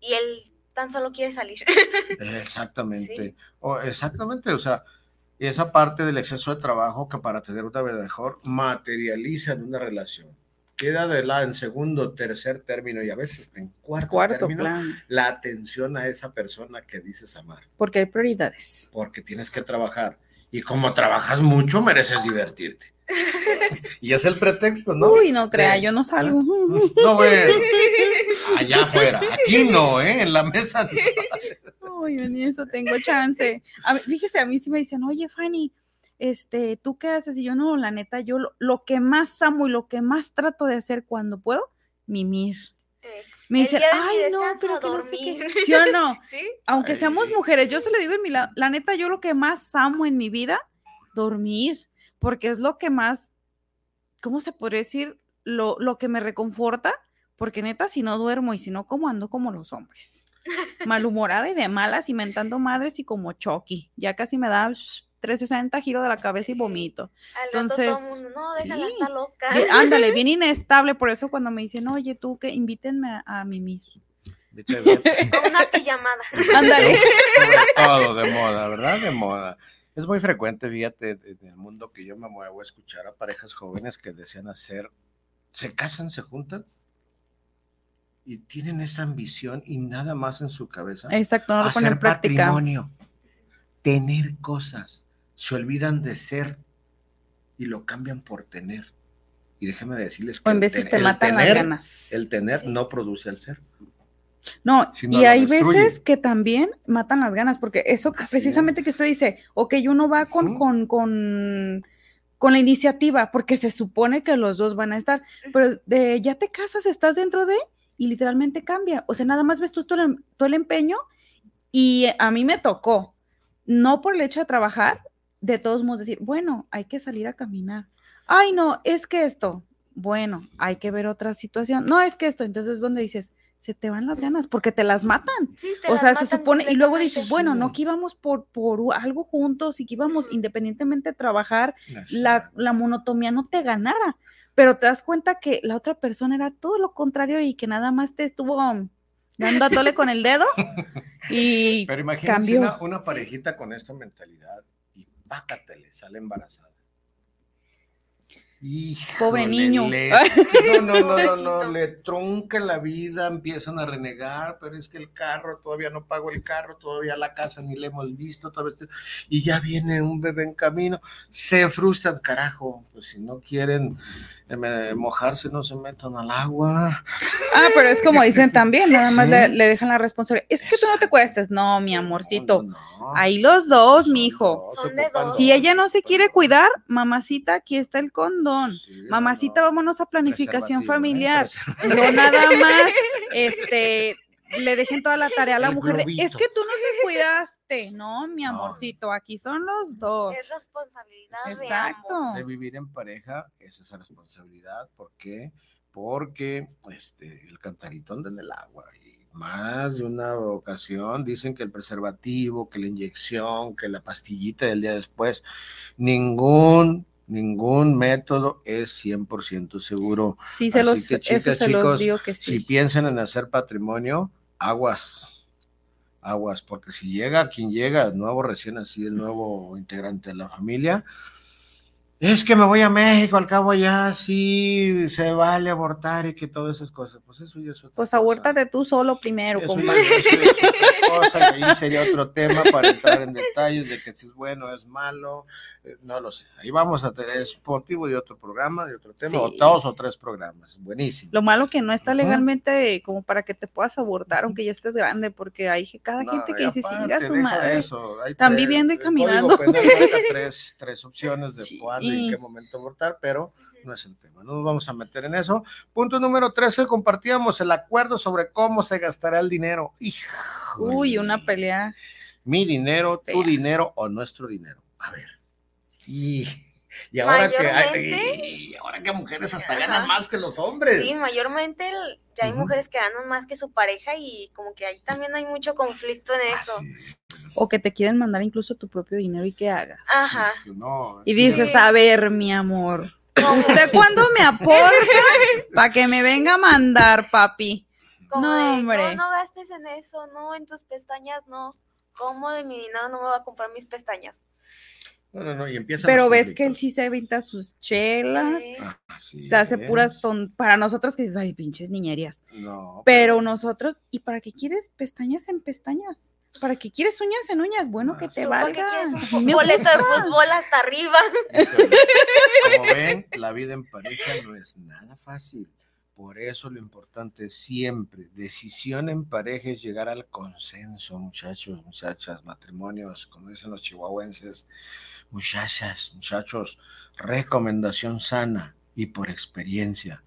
y él tan solo quiere salir. Exactamente. exactamente, o sea, esa parte del exceso de trabajo que para tener una vida mejor materializa en una relación queda de la en segundo, tercer término y a veces en cuarto, término la atención a esa persona que dices amar. Porque hay prioridades. Porque tienes que trabajar. Y como trabajas mucho, mereces divertirte. Y es el pretexto, ¿no? Uy, no crea, yo no salgo. No, bueno. Allá afuera. Aquí no, ¿eh? En la mesa no. Uy, ni eso tengo chance. fíjese, a mí sí me dicen, oye, Fanny, este, ¿tú qué haces? Y yo no, la neta, yo lo, que más amo y lo que más trato de hacer cuando puedo, mimir. Me dice, ay, no, pero que no sé qué. ¿Sí o no? ¿Sí? Aunque seamos mujeres, yo se lo digo en mi la, la neta, yo lo que más amo en mi vida, dormir, porque es lo que más, ¿cómo se podría decir? Lo, lo que me reconforta, porque neta, si no duermo y si no como, ando como los hombres. Malhumorada y de malas, inventando madres y como Chucky. Ya casi me da 360 giro de la cabeza y vomito. Entonces, no, déjala, está loca. ándale, bien inestable, por eso cuando me dicen, oye, tú que invítenme a, mimir. una pijamada. Ándale. Todo de moda, ¿verdad? De moda. Es muy frecuente, fíjate, en el mundo que yo me muevo, escuchar a parejas jóvenes que desean hacer, se casan, se juntan y tienen esa ambición y nada más en su cabeza. Exacto, no lo hacer patrimonio, tener cosas se olvidan de ser y lo cambian por tener. Y déjeme decirles que o en veces te matan las ganas. El tener no produce el ser. No, y hay veces que también matan las ganas, porque eso precisamente que usted dice, ok, uno va con, con, con, con, la iniciativa, porque se supone que los dos van a estar, pero de, ya te casas, estás dentro de, y literalmente cambia. O sea, nada más ves tú todo el, todo el empeño Y a mí me tocó, no por el hecho de trabajar, de todos modos decir, bueno, hay que salir a caminar. Ay, no, es que esto, bueno, hay que ver otra situación. No, es que esto, entonces, ¿dónde dices? Se te van las ganas porque te las matan. o sea, se supone, y luego dices, bueno, no que íbamos por, por algo juntos y que íbamos independientemente de trabajar, la, la, monotomía no te ganara, pero te das cuenta que la otra persona era todo lo contrario y que nada más te estuvo dando a tole con el dedo y Pero imagínate una, una, parejita con esta mentalidad y pácatele, sale embarazada. Pobre niño. no, no, no, no, no, le trunca la vida, empiezan a renegar, pero es que el carro, todavía no pago el carro, todavía la casa ni le hemos visto, todavía y ya viene un bebé en camino, se frustran, carajo, pues si no quieren eh, mojarse, no se metan al agua. Ah, pero es como dicen también, nada más le, dejan la responsabilidad. Es que tú no te cuestes, no, mi amorcito. Ahí los dos, mi hijo. Si ella no se quiere cuidar, mamacita, aquí está el condón. mamacita, vámonos a planificación ¿eh? familiar. No nada más, este, le dejen toda la tarea a la mujer. es que tú no te cuidaste, no, mi amorcito, aquí son los dos. Es responsabilidad Exacto. de vivir en pareja, es esa responsabilidad. ¿Por qué? Porque este, el cantarito anda en el agua y más de una ocasión dicen que el preservativo, que la inyección, que la pastillita del día después, ningún ningún método es 100% seguro. Sí, se los, eso se los digo que sí. Si piensan en hacer patrimonio, aguas, aguas, porque si llega quien llega, el nuevo recién así, el nuevo integrante de la familia, es que me voy a México, al cabo ya sí se vale abortar y que todas esas cosas. Pues eso ya es otra Pues abórtate tú solo primero, compadre. y ahí sería otro tema para entrar en detalles de que si es bueno, es malo, eh, no lo sé. Ahí vamos a tener, es motivo de otro programa, de otro tema, o dos o tres programas. Buenísimo. Lo malo que no está legalmente como para que te puedas abortar, aunque ya estés grande, porque hay cada gente que dice, si su madre. Están viviendo y caminando. tres, tres opciones de cuándo y en qué momento abortar, pero no es el tema. No nos vamos a meter en eso. Punto número 13, compartíamos el acuerdo sobre cómo se gastará el dinero. Uy, una pelea. Mi dinero, tu dinero o nuestro dinero. A ver. Y, y ahora que hay, ahora que mujeres hasta ganan más que los hombres. Sí, mayormente ya hay mujeres que ganan más que su pareja y como que ahí también hay mucho conflicto en eso. O que te quieren mandar incluso tu propio dinero y que hagas. Ajá. y dices, a ver, mi amor, ¿usted cuándo me aporta para que me venga a mandar, papi? no, hombre. No, no gastes en eso, no, en tus pestañas, no. ¿Cómo de mi dinero no me va a comprar mis pestañas? Pero ves que él sí se evita sus chelas, ah, se hace puras ton para nosotros que dices, ay, pinches niñerías. pero, nosotros, ¿y para qué quieres pestañas en pestañas? ¿Para qué quieres uñas en uñas? Bueno, que te valga. un boleto de fútbol hasta arriba. Como ven, la vida en pareja no es nada fácil. Por eso lo importante siempre, decisión en pareja es llegar al consenso, muchachos, muchachas, matrimonios, como dicen los chihuahuenses, muchachas, muchachos, recomendación sana y por experiencia.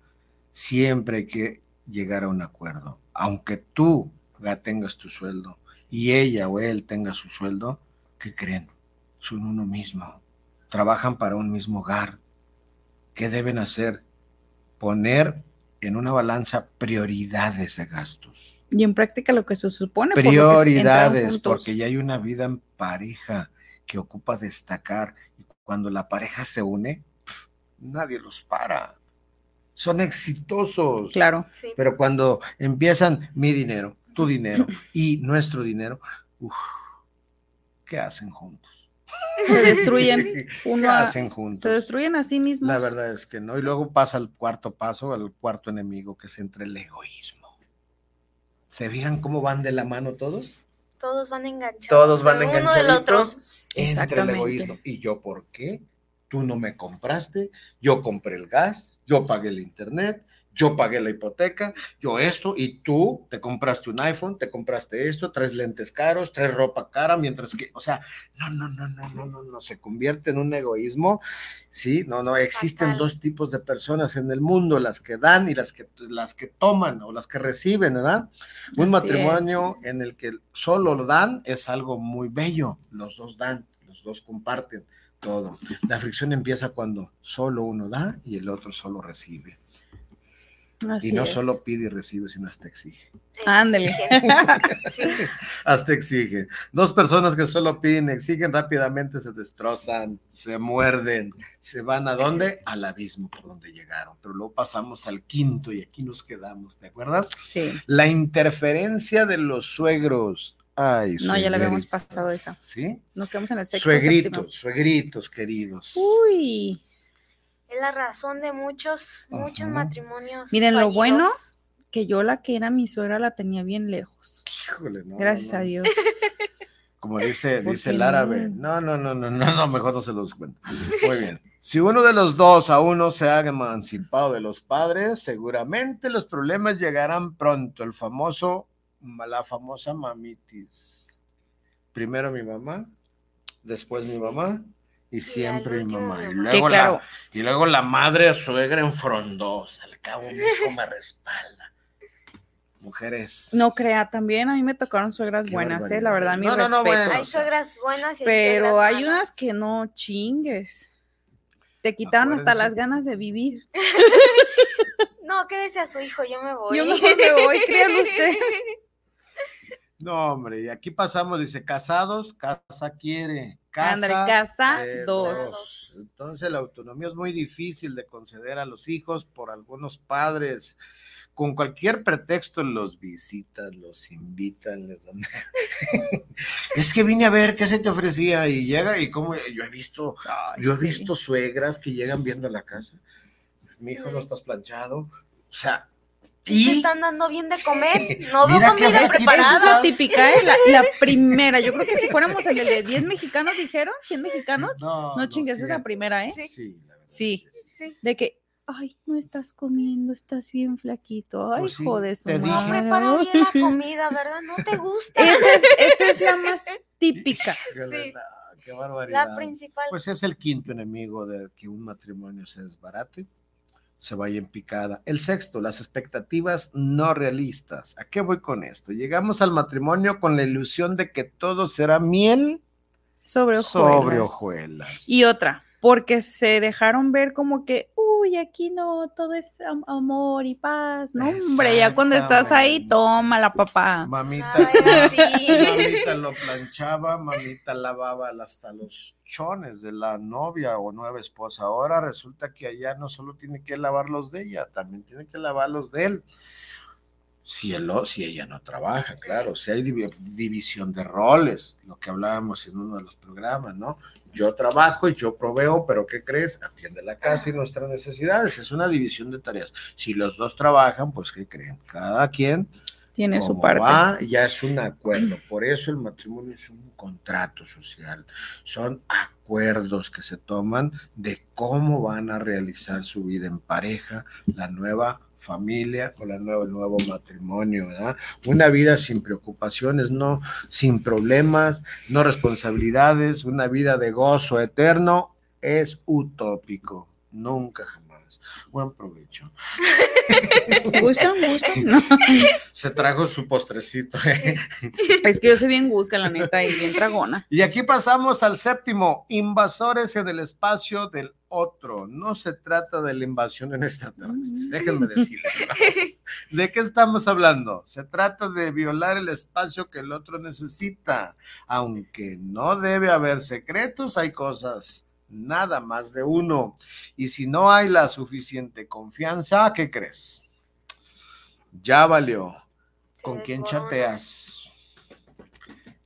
Siempre hay que llegar a un acuerdo. Aunque tú tengas tu sueldo y ella o él tenga su sueldo, ¿qué creen? Son uno mismo. Trabajan para un mismo hogar. ¿Qué deben hacer? Poner en una balanza prioridades de gastos. Y en práctica lo que se supone. Prioridades, porque ya hay una vida en pareja que ocupa destacar y cuando la pareja se une, nadie los para. Son exitosos. Claro. Pero cuando empiezan mi dinero, tu dinero y nuestro dinero, ¿qué hacen juntos? Se destruyen uno hacen juntos? se destruyen a sí mismos. La verdad es que no. Y luego pasa el cuarto paso, el cuarto enemigo, que es entre el egoísmo. ¿Se fijan cómo van de la mano todos? Todos van enganchados. Todos van enganchados entre el egoísmo. ¿Y yo por qué? tú no me compraste, yo compré el gas, yo pagué el internet, yo pagué la hipoteca, yo esto, y tú te compraste un iPhone, te compraste esto, tres lentes caros, tres ropa cara, mientras que, o sea, no, no, no, no, no, no, no, se convierte en un egoísmo, sí, no, no, existen dos tipos de personas en el mundo, las que dan y las que, las que toman o las que reciben, ¿verdad? Un matrimonio en el que solo lo dan es algo muy bello, los dos dan, los dos comparten todo. La fricción empieza cuando solo uno da y el otro solo recibe y no solo pide y recibe, sino hasta exige. Ándale. Hasta exige. Dos personas que solo piden, exigen rápidamente, se destrozan, se muerden, se van a dónde? Al abismo por donde llegaron. Pero luego pasamos al quinto y aquí nos quedamos, ¿te acuerdas? Sí. La interferencia de los suegros. Ay, no, ya le habíamos pasado esa. ¿Sí? Nos quedamos en el sexto. Suegritos, suegritos queridos. Uy es la razón de muchos, muchos matrimonios. Miren, lo bueno que yo la que era mi suegra la tenía bien lejos. Híjole, no. Gracias a Dios. Como dice, dice el árabe. No, no, no, no, no, no, mejor no se los cuento. Muy bien. Si uno de los dos aún no se ha emancipado de los padres, seguramente los problemas llegarán pronto. El famoso, la famosa mamitis. Primero mi mamá, después mi mamá, y siempre mi mamá. Y luego, la, y luego la madre suegra en frondosa. Al cabo, mi hijo me respalda. Mujeres. No crea, también a mí me tocaron suegras buenas, ¿eh? la verdad, mi respeto. hay suegras buenas y Pero hay unas que no chingues. Te quitaron hasta las ganas de vivir. no, quédese a su hijo, yo me voy. Yo me voy, créanlo usted. No, hombre, y aquí pasamos, dice, casados, casa quiere. Casa, casa dos. Entonces la autonomía es muy difícil de conceder a los hijos por algunos padres. Con cualquier pretexto los visitan, los invitan, les dan. es que vine a ver qué se te ofrecía y llega y como yo he visto, yo he visto suegras que llegan viendo la casa. Mi hijo no estás planchado. O sea, ¿Y? están dando bien de comer. No veo comida preparada. Esa es la típica, ¿eh? La, primera. Yo creo que si fuéramos el de 10 mexicanos, dijeron, 100 mexicanos, no, no chingues, es la primera, ¿eh? Sí. Sí, sí. De que, ay, no estás comiendo, estás bien flaquito. Ay, pues joder, su No prepara bien la comida, ¿verdad? No te gusta. Esa es, esa es la más típica. Sí. Qué barbaridad. La principal. Pues es el quinto enemigo de que un matrimonio se desbarate se vaya en picada. El sexto, las expectativas no realistas. ¿A qué voy con esto? Llegamos al matrimonio con la ilusión de que todo será miel sobre hojuelas. Y otra, porque se dejaron ver como que, uy, aquí no, todo es amor y paz. No, hombre, ya cuando estás ahí, toma la papá. Mamita, mamita lo planchaba, mamita lavaba hasta los chones de la novia o nueva esposa. Ahora resulta que allá no solo tiene que lavar los de ella, también tiene que lavar los de él. Si, él, si ella no trabaja, claro, si hay división de roles, lo que hablábamos en uno de los programas, ¿no? Yo trabajo y yo proveo, pero ¿qué crees? Atiende la casa y nuestras necesidades. Es una división de tareas. Si los dos trabajan, pues ¿qué creen? Cada quien tiene su parte. ya es un acuerdo. Por eso el matrimonio es un contrato social. Son acuerdos que se toman de cómo van a realizar su vida en pareja, la nueva familia nueva, el nuevo matrimonio, ¿verdad? Una vida sin preocupaciones, no, sin problemas, no responsabilidades, una vida de gozo eterno es utópico, nunca jamás. Buen provecho. ¿Gustan? ¿Gustan? Se trajo su postrecito. ¿eh? Es que yo soy bien gusca, la neta, y bien dragona. Y aquí pasamos al séptimo, invasores en el espacio del otro. No se trata de la invasión en extraterrestre, mm. déjenme decirles. ¿De qué estamos hablando? Se trata de violar el espacio que el otro necesita. Aunque no debe haber secretos, hay cosas nada más de uno. Y si no hay la suficiente confianza, ¿qué crees? Ya valió. ¿Con quién chateas?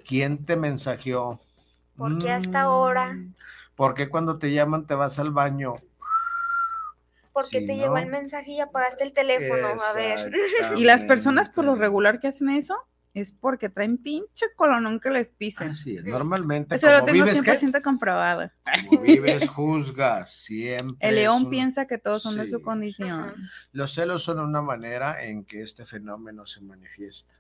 ¿Quién te mensajeó? ¿Por qué hasta ahora? Mm, ¿Por qué cuando te llaman te vas al baño? ¿Por qué te llegó el mensaje y apagaste el teléfono? A ver. Y las personas por lo regular que hacen eso es porque traen pinche colonón que les pisen. Así es, normalmente. Eso lo tengo vives, ¿qué? 100% comprobado. Como vives, juzgas, siempre. El león un- piensa que todos son de su condición. Los celos son una manera en que este fenómeno se manifiesta.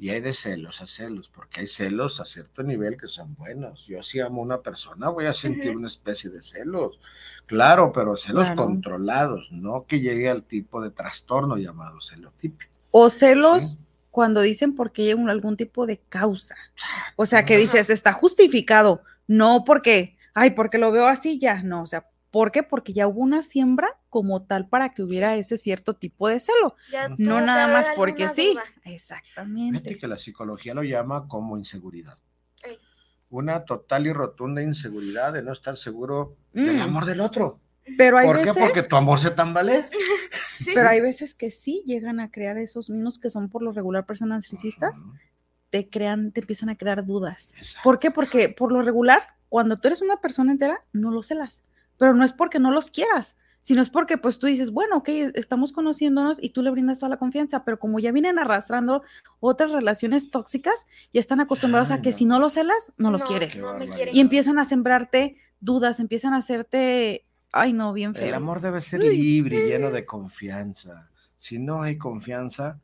Y hay de celos a celos, porque hay celos a cierto nivel que son buenos. Yo si amo a una persona, voy a sentir una especie de celos. Claro, pero celos Claro. controlados, no que llegue al tipo de trastorno llamado celotípico. O celos Sí. Cuando dicen porque hay un- algún tipo de causa. O sea, que dices, está justificado, no porque, ay, porque lo veo así ya, no, o sea, ¿por qué? Porque ya hubo una siembra como tal para que hubiera ese cierto tipo de celo, Ya No nada más porque sí. duda. Exactamente. Fíjate que la psicología lo llama como inseguridad. Ey. Una total y rotunda inseguridad de no estar seguro del Mm, amor del otro. pero hay ¿Por veces, qué? Porque tu amor se tambalea. Sí. pero hay veces que sí llegan a crear esos mismos que son por lo regular personas narcisistas, te crean, te empiezan a crear dudas. exacto. ¿Por qué? Porque por lo regular, cuando tú eres una persona entera, no los celas. Pero no es porque no los quieras, sino es porque pues tú dices, bueno, ok, estamos conociéndonos y tú le brindas toda la confianza, pero como ya vienen arrastrando otras relaciones tóxicas, ya están acostumbrados Ay, a que no. si no los celas, no los quieres. No me. Y empiezan a sembrarte dudas, empiezan a hacerte, ay no, bien El feo. amor debe ser Uy. libre y lleno de confianza. Si no hay confianza,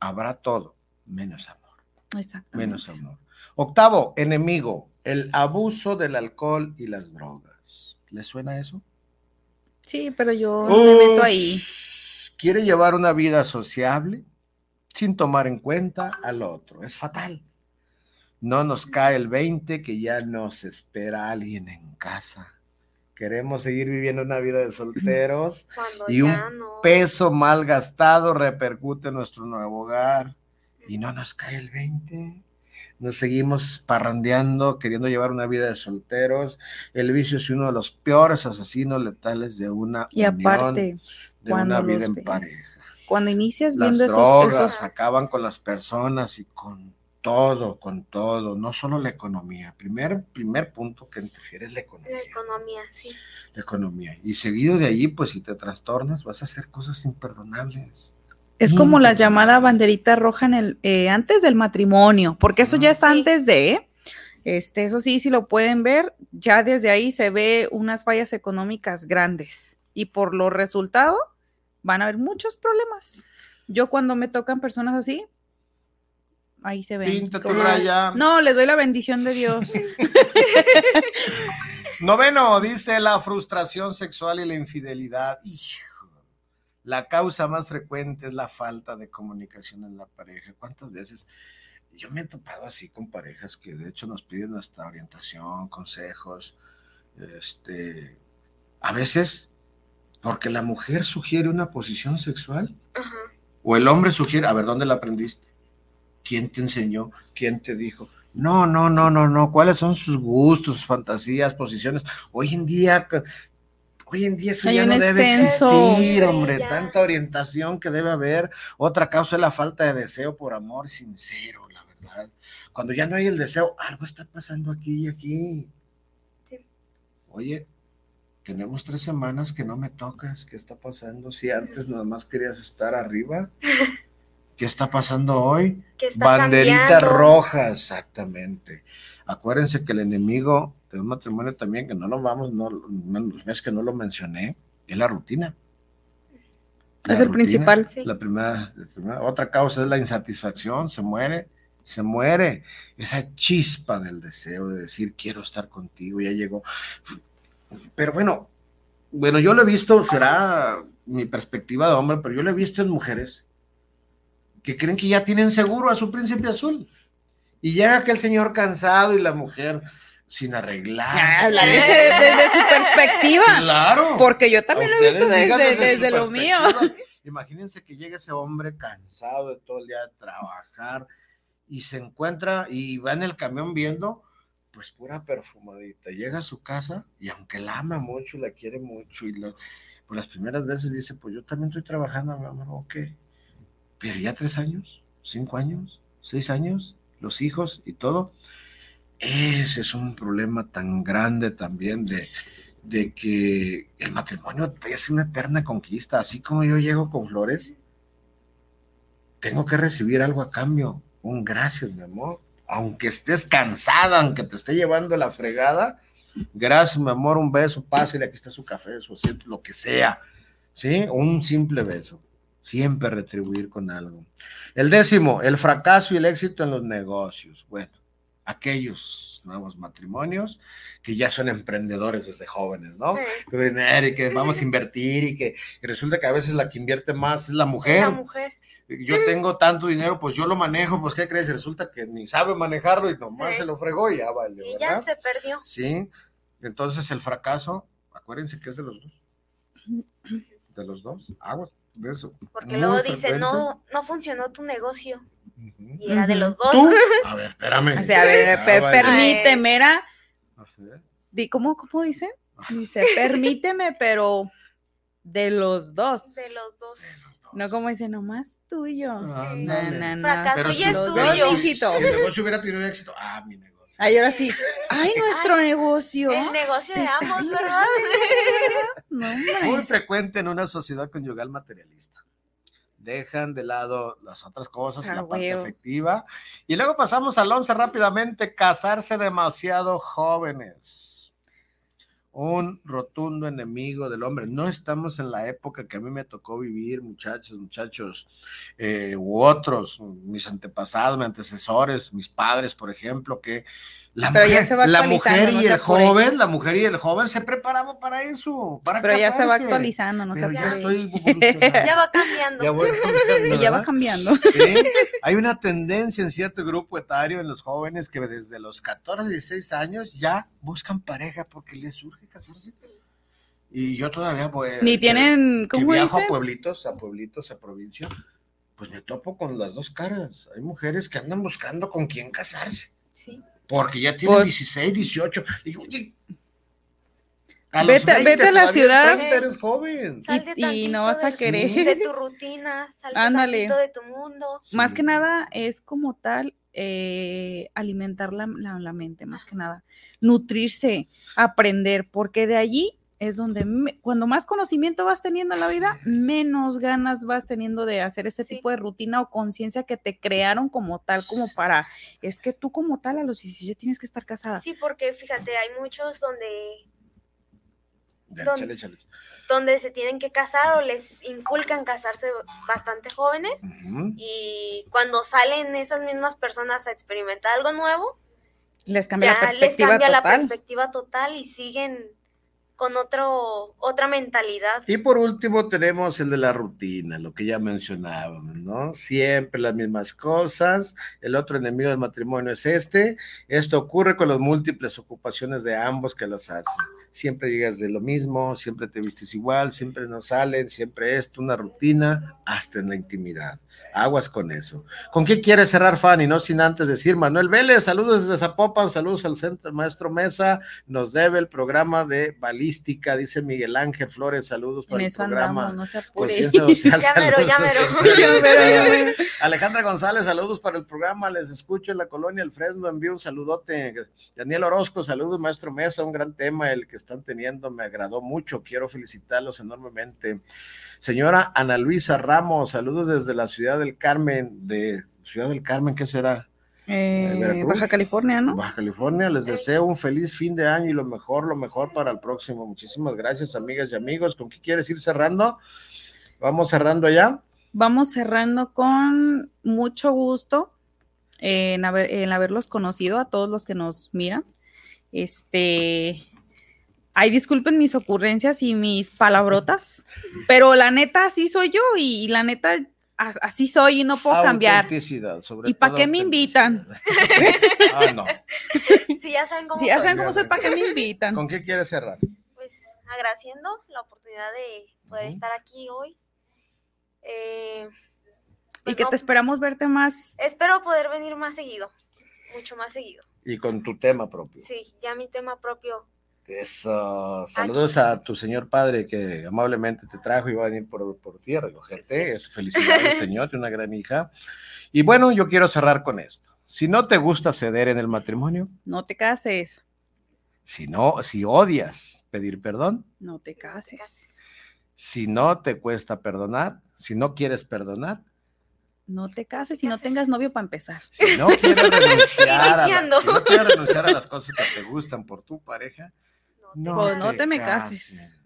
habrá todo, menos amor, Exactamente. menos amor. Octavo, enemigo, el abuso del alcohol y las drogas. ¿Le suena eso? Sí, pero yo me meto ahí. Quiere llevar una vida sociable sin tomar en cuenta al otro. Es fatal. No nos cae el 20 que ya nos espera alguien en casa. Queremos seguir viviendo una vida de solteros Cuando y un no. peso mal gastado repercute en nuestro nuevo hogar y no nos cae el 20. Nos seguimos parrandeando, queriendo llevar una vida de solteros. El vicio es uno de los peores asesinos letales de una Y unión, aparte, de una vida en pareja. cuando inicias Las viendo esos, drogas esos acaban con las personas y con todo, con todo, no solo la economía. Primer, primer punto que interfiere es la economía. La economía, sí. La economía. Y seguido de allí, pues si te trastornas, vas a hacer cosas imperdonables. Es como la llamada banderita roja en el eh, antes del matrimonio, porque eso ya es Sí. antes de, este, eso sí, si lo pueden ver, ya desde ahí se ve unas fallas económicas grandes y por lo resultado van a haber muchos problemas. Yo cuando me tocan personas así, ahí se ven. Pinta tu como- raya. No, les doy la bendición de Dios. Noveno, dice la frustración sexual y la infidelidad. Hijo, la causa más frecuente es la falta de comunicación en la pareja. ¿Cuántas veces? Yo me he topado así con parejas que de hecho nos piden hasta orientación, consejos. Este, a veces, porque la mujer sugiere una posición sexual Ajá. o el hombre sugiere, a ver, ¿dónde la aprendiste? ¿Quién te enseñó? ¿Quién te dijo? No, no, no, no, no. ¿Cuáles son sus gustos, sus fantasías, posiciones? Hoy en día, hoy en día eso Hay ya un no debe extenso- existir, hombre. Ya. Tanta orientación que debe haber. Otra causa es la falta de deseo por amor sincero, la verdad. Cuando ya no hay el deseo, algo está pasando aquí y aquí. Sí. Oye, tenemos tres semanas que no me tocas. ¿Qué está pasando? Si antes nada más querías estar arriba. ¿Qué está pasando hoy? Está Banderita cambiando. roja, exactamente. Acuérdense que el enemigo de un matrimonio también, que no lo vamos, no es que no lo mencioné, es la rutina. La Es el rutina, principal. Sí. La primera, la primera- otra causa es la insatisfacción, se muere, se muere esa chispa del deseo de decir quiero estar contigo, ya llegó. Pero bueno, bueno, yo lo he visto, será mi perspectiva de hombre, pero yo lo he visto en mujeres que creen que ya tienen seguro a su príncipe azul. Y llega aquel señor cansado y la mujer sin arreglar. Habla desde, desde su perspectiva. Claro. Porque yo también lo he visto desde, lo mío. Imagínense que llega ese hombre cansado de todo el día de trabajar y se encuentra y va en el camión viendo, pues pura perfumadita. Llega a su casa y aunque la ama mucho, la quiere mucho y lo- por las primeras veces dice, pues yo también estoy trabajando, mi amor, ok. Pero ya tres años, cinco años, seis años, los hijos y todo. Ese es un problema tan grande también de, de que el matrimonio es una eterna conquista, así como yo llego con flores, tengo que recibir algo a cambio. Un gracias, mi amor. Aunque estés cansada, aunque te esté llevando la fregada, gracias, mi amor, un beso, pásale, aquí está su café, su asiento, lo que sea. ¿Sí? Un simple beso. Siempre retribuir con algo. El décimo, el fracaso y el éxito en los negocios. Bueno, aquellos nuevos matrimonios que ya son emprendedores desde jóvenes, ¿no? Que, que vamos a invertir y que resulta que a veces la que invierte más es la mujer. La mujer. Yo tengo tanto dinero, pues yo lo manejo, pues ¿qué crees? Resulta que ni sabe manejarlo y nomás se lo fregó y ya vale. Y ya se perdió. Sí, entonces el fracaso, acuérdense que es de los dos. De los dos, aguas, de eso. Porque luego dice, no, no funcionó tu negocio. Y era de los dos. A ver, espérame. O sea, a ver, permíteme, era. ¿Cómo, ¿Cómo dice? Dice, permíteme, pero de los dos. De los dos. No como dice, nomás tuyo. Ah, Fracaso y es tuyo. hijito. Si el negocio hubiera tenido éxito, ah, mi negocio. Ay, ahora sí. Ay, nuestro negocio. El negocio de ambos, ¿verdad? Muy frecuente en una sociedad conyugal materialista dejan de lado las otras cosas, la parte afectiva. Y luego pasamos al 11 rápidamente, casarse demasiado jóvenes. Un rotundo enemigo del hombre. No estamos en la época que a mí me tocó vivir, muchachos, muchachos, eh, u otros, mis antepasados, mis antecesores, mis padres, por ejemplo, que la mujer, la mujer y el joven, la mujer y el joven se preparaban para eso, para Pero ya se va actualizando, no Pero ya estoy Ya va cambiando. Ya, voy cambiando, y ya va cambiando. ¿Sí? Hay una tendencia en cierto grupo etario en los jóvenes que desde los 14, 16 años ya buscan pareja porque les surge casarse. Y yo todavía voy Ni tienen, ¿cómo que viajo a pueblitos, a pueblitos, a provincia, pues me topo con las dos caras. Hay mujeres que andan buscando con quién casarse. Sí. Porque ya tiene 16, 18. Digo, oye, a vete, a la ciudad. Eres joven. Y, no vas a querer. De tu rutina, sal Ándale. de tu mundo. Más que nada es como tal eh, alimentar la, la, mente, más que nada. Nutrirse, aprender, porque de allí es donde cuando más conocimiento vas teniendo en la vida, menos ganas vas teniendo de hacer ese tipo de rutina o conciencia que te crearon como tal, como para, es que tú como tal a los 17 tienes que estar casada. Sí, porque fíjate, hay muchos donde... donde, se tienen que casar o les inculcan casarse bastante jóvenes y cuando salen esas mismas personas a experimentar algo nuevo, les cambia la perspectiva les cambia la perspectiva total y siguen con otro, otra mentalidad. Y por último tenemos el de la rutina, lo que ya mencionábamos, ¿no? Siempre las mismas cosas, el otro enemigo del matrimonio es este, esto ocurre con las múltiples ocupaciones de ambos que los hacen. Siempre llegas de lo mismo, siempre te vistes igual, siempre no salen, siempre esto, una rutina, hasta en la intimidad. Aguas con eso. ¿Con qué quiere cerrar Fanny? No sin antes decir, Manuel Vélez, saludos desde Zapopan, saludos al centro maestro Mesa, nos debe el programa de balística, dice Miguel Ángel Flores, saludos para el programa. no Social, Alejandra González, saludos para el programa, les escucho en la colonia El Fresno, envío un saludote. Daniel Orozco, saludos maestro Mesa, un gran tema el que están teniendo, me agradó mucho, quiero felicitarlos enormemente. Señora Ana Luisa Ramos, saludos desde la ciudad del Carmen, de Ciudad del Carmen, ¿qué será? Eh, Baja California, ¿no? Baja California, les deseo un feliz fin de año y lo mejor, lo mejor para el próximo. Muchísimas gracias, amigas y amigos. ¿Con qué quieres ir cerrando? Vamos cerrando ya. Vamos cerrando con mucho gusto en, en haberlos conocido a todos los que nos miran. Este, Ay, disculpen mis ocurrencias y mis palabrotas, pero la neta así soy yo y, la neta así soy y no puedo cambiar. Sobre ¿Y para qué me invitan? ah, no. Si ya saben cómo si ya saben cómo soy, ¿para qué me invitan? ¿Con qué quieres cerrar? Pues agradeciendo la oportunidad de poder estar aquí hoy. Eh, y pues que te esperamos verte más. Espero poder venir más seguido, mucho más seguido. Y con tu tema propio. Sí, ya mi tema propio eso. Saludos a tu señor padre que amablemente te trajo y va a venir por, por ti a recogerte. Es felicidades, señor, de una gran hija. Y bueno, yo quiero cerrar con esto. Si no te gusta ceder en el matrimonio, no te cases. Si no, si odias pedir perdón, no te cases. Si no te cuesta perdonar, si no quieres perdonar, no te cases y no tengas novio para empezar. Si no quieres renunciar, a, si no quieres renunciar a las cosas que te gustan por tu pareja, no, pues no te, me cases.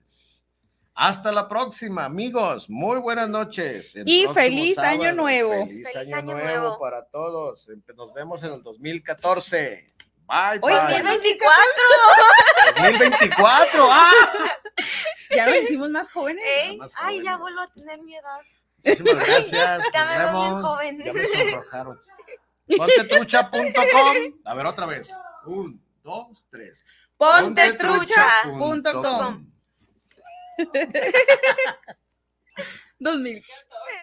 Hasta la próxima, amigos. Muy buenas noches. y feliz año nuevo. Feliz, año, nuevo, para todos. Nos vemos en el 2014. Bye, bye. 2024. 2024. ¡Ah! Ya nos hicimos más jóvenes. Ay, ya vuelvo a tener mi edad. Muchísimas gracias. ya me vemos. Bien joven. Ya me sonrojaron. Pontetrucha.com. A ver, otra vez. Un, dos, tres. Pontetrucha.com. 2014.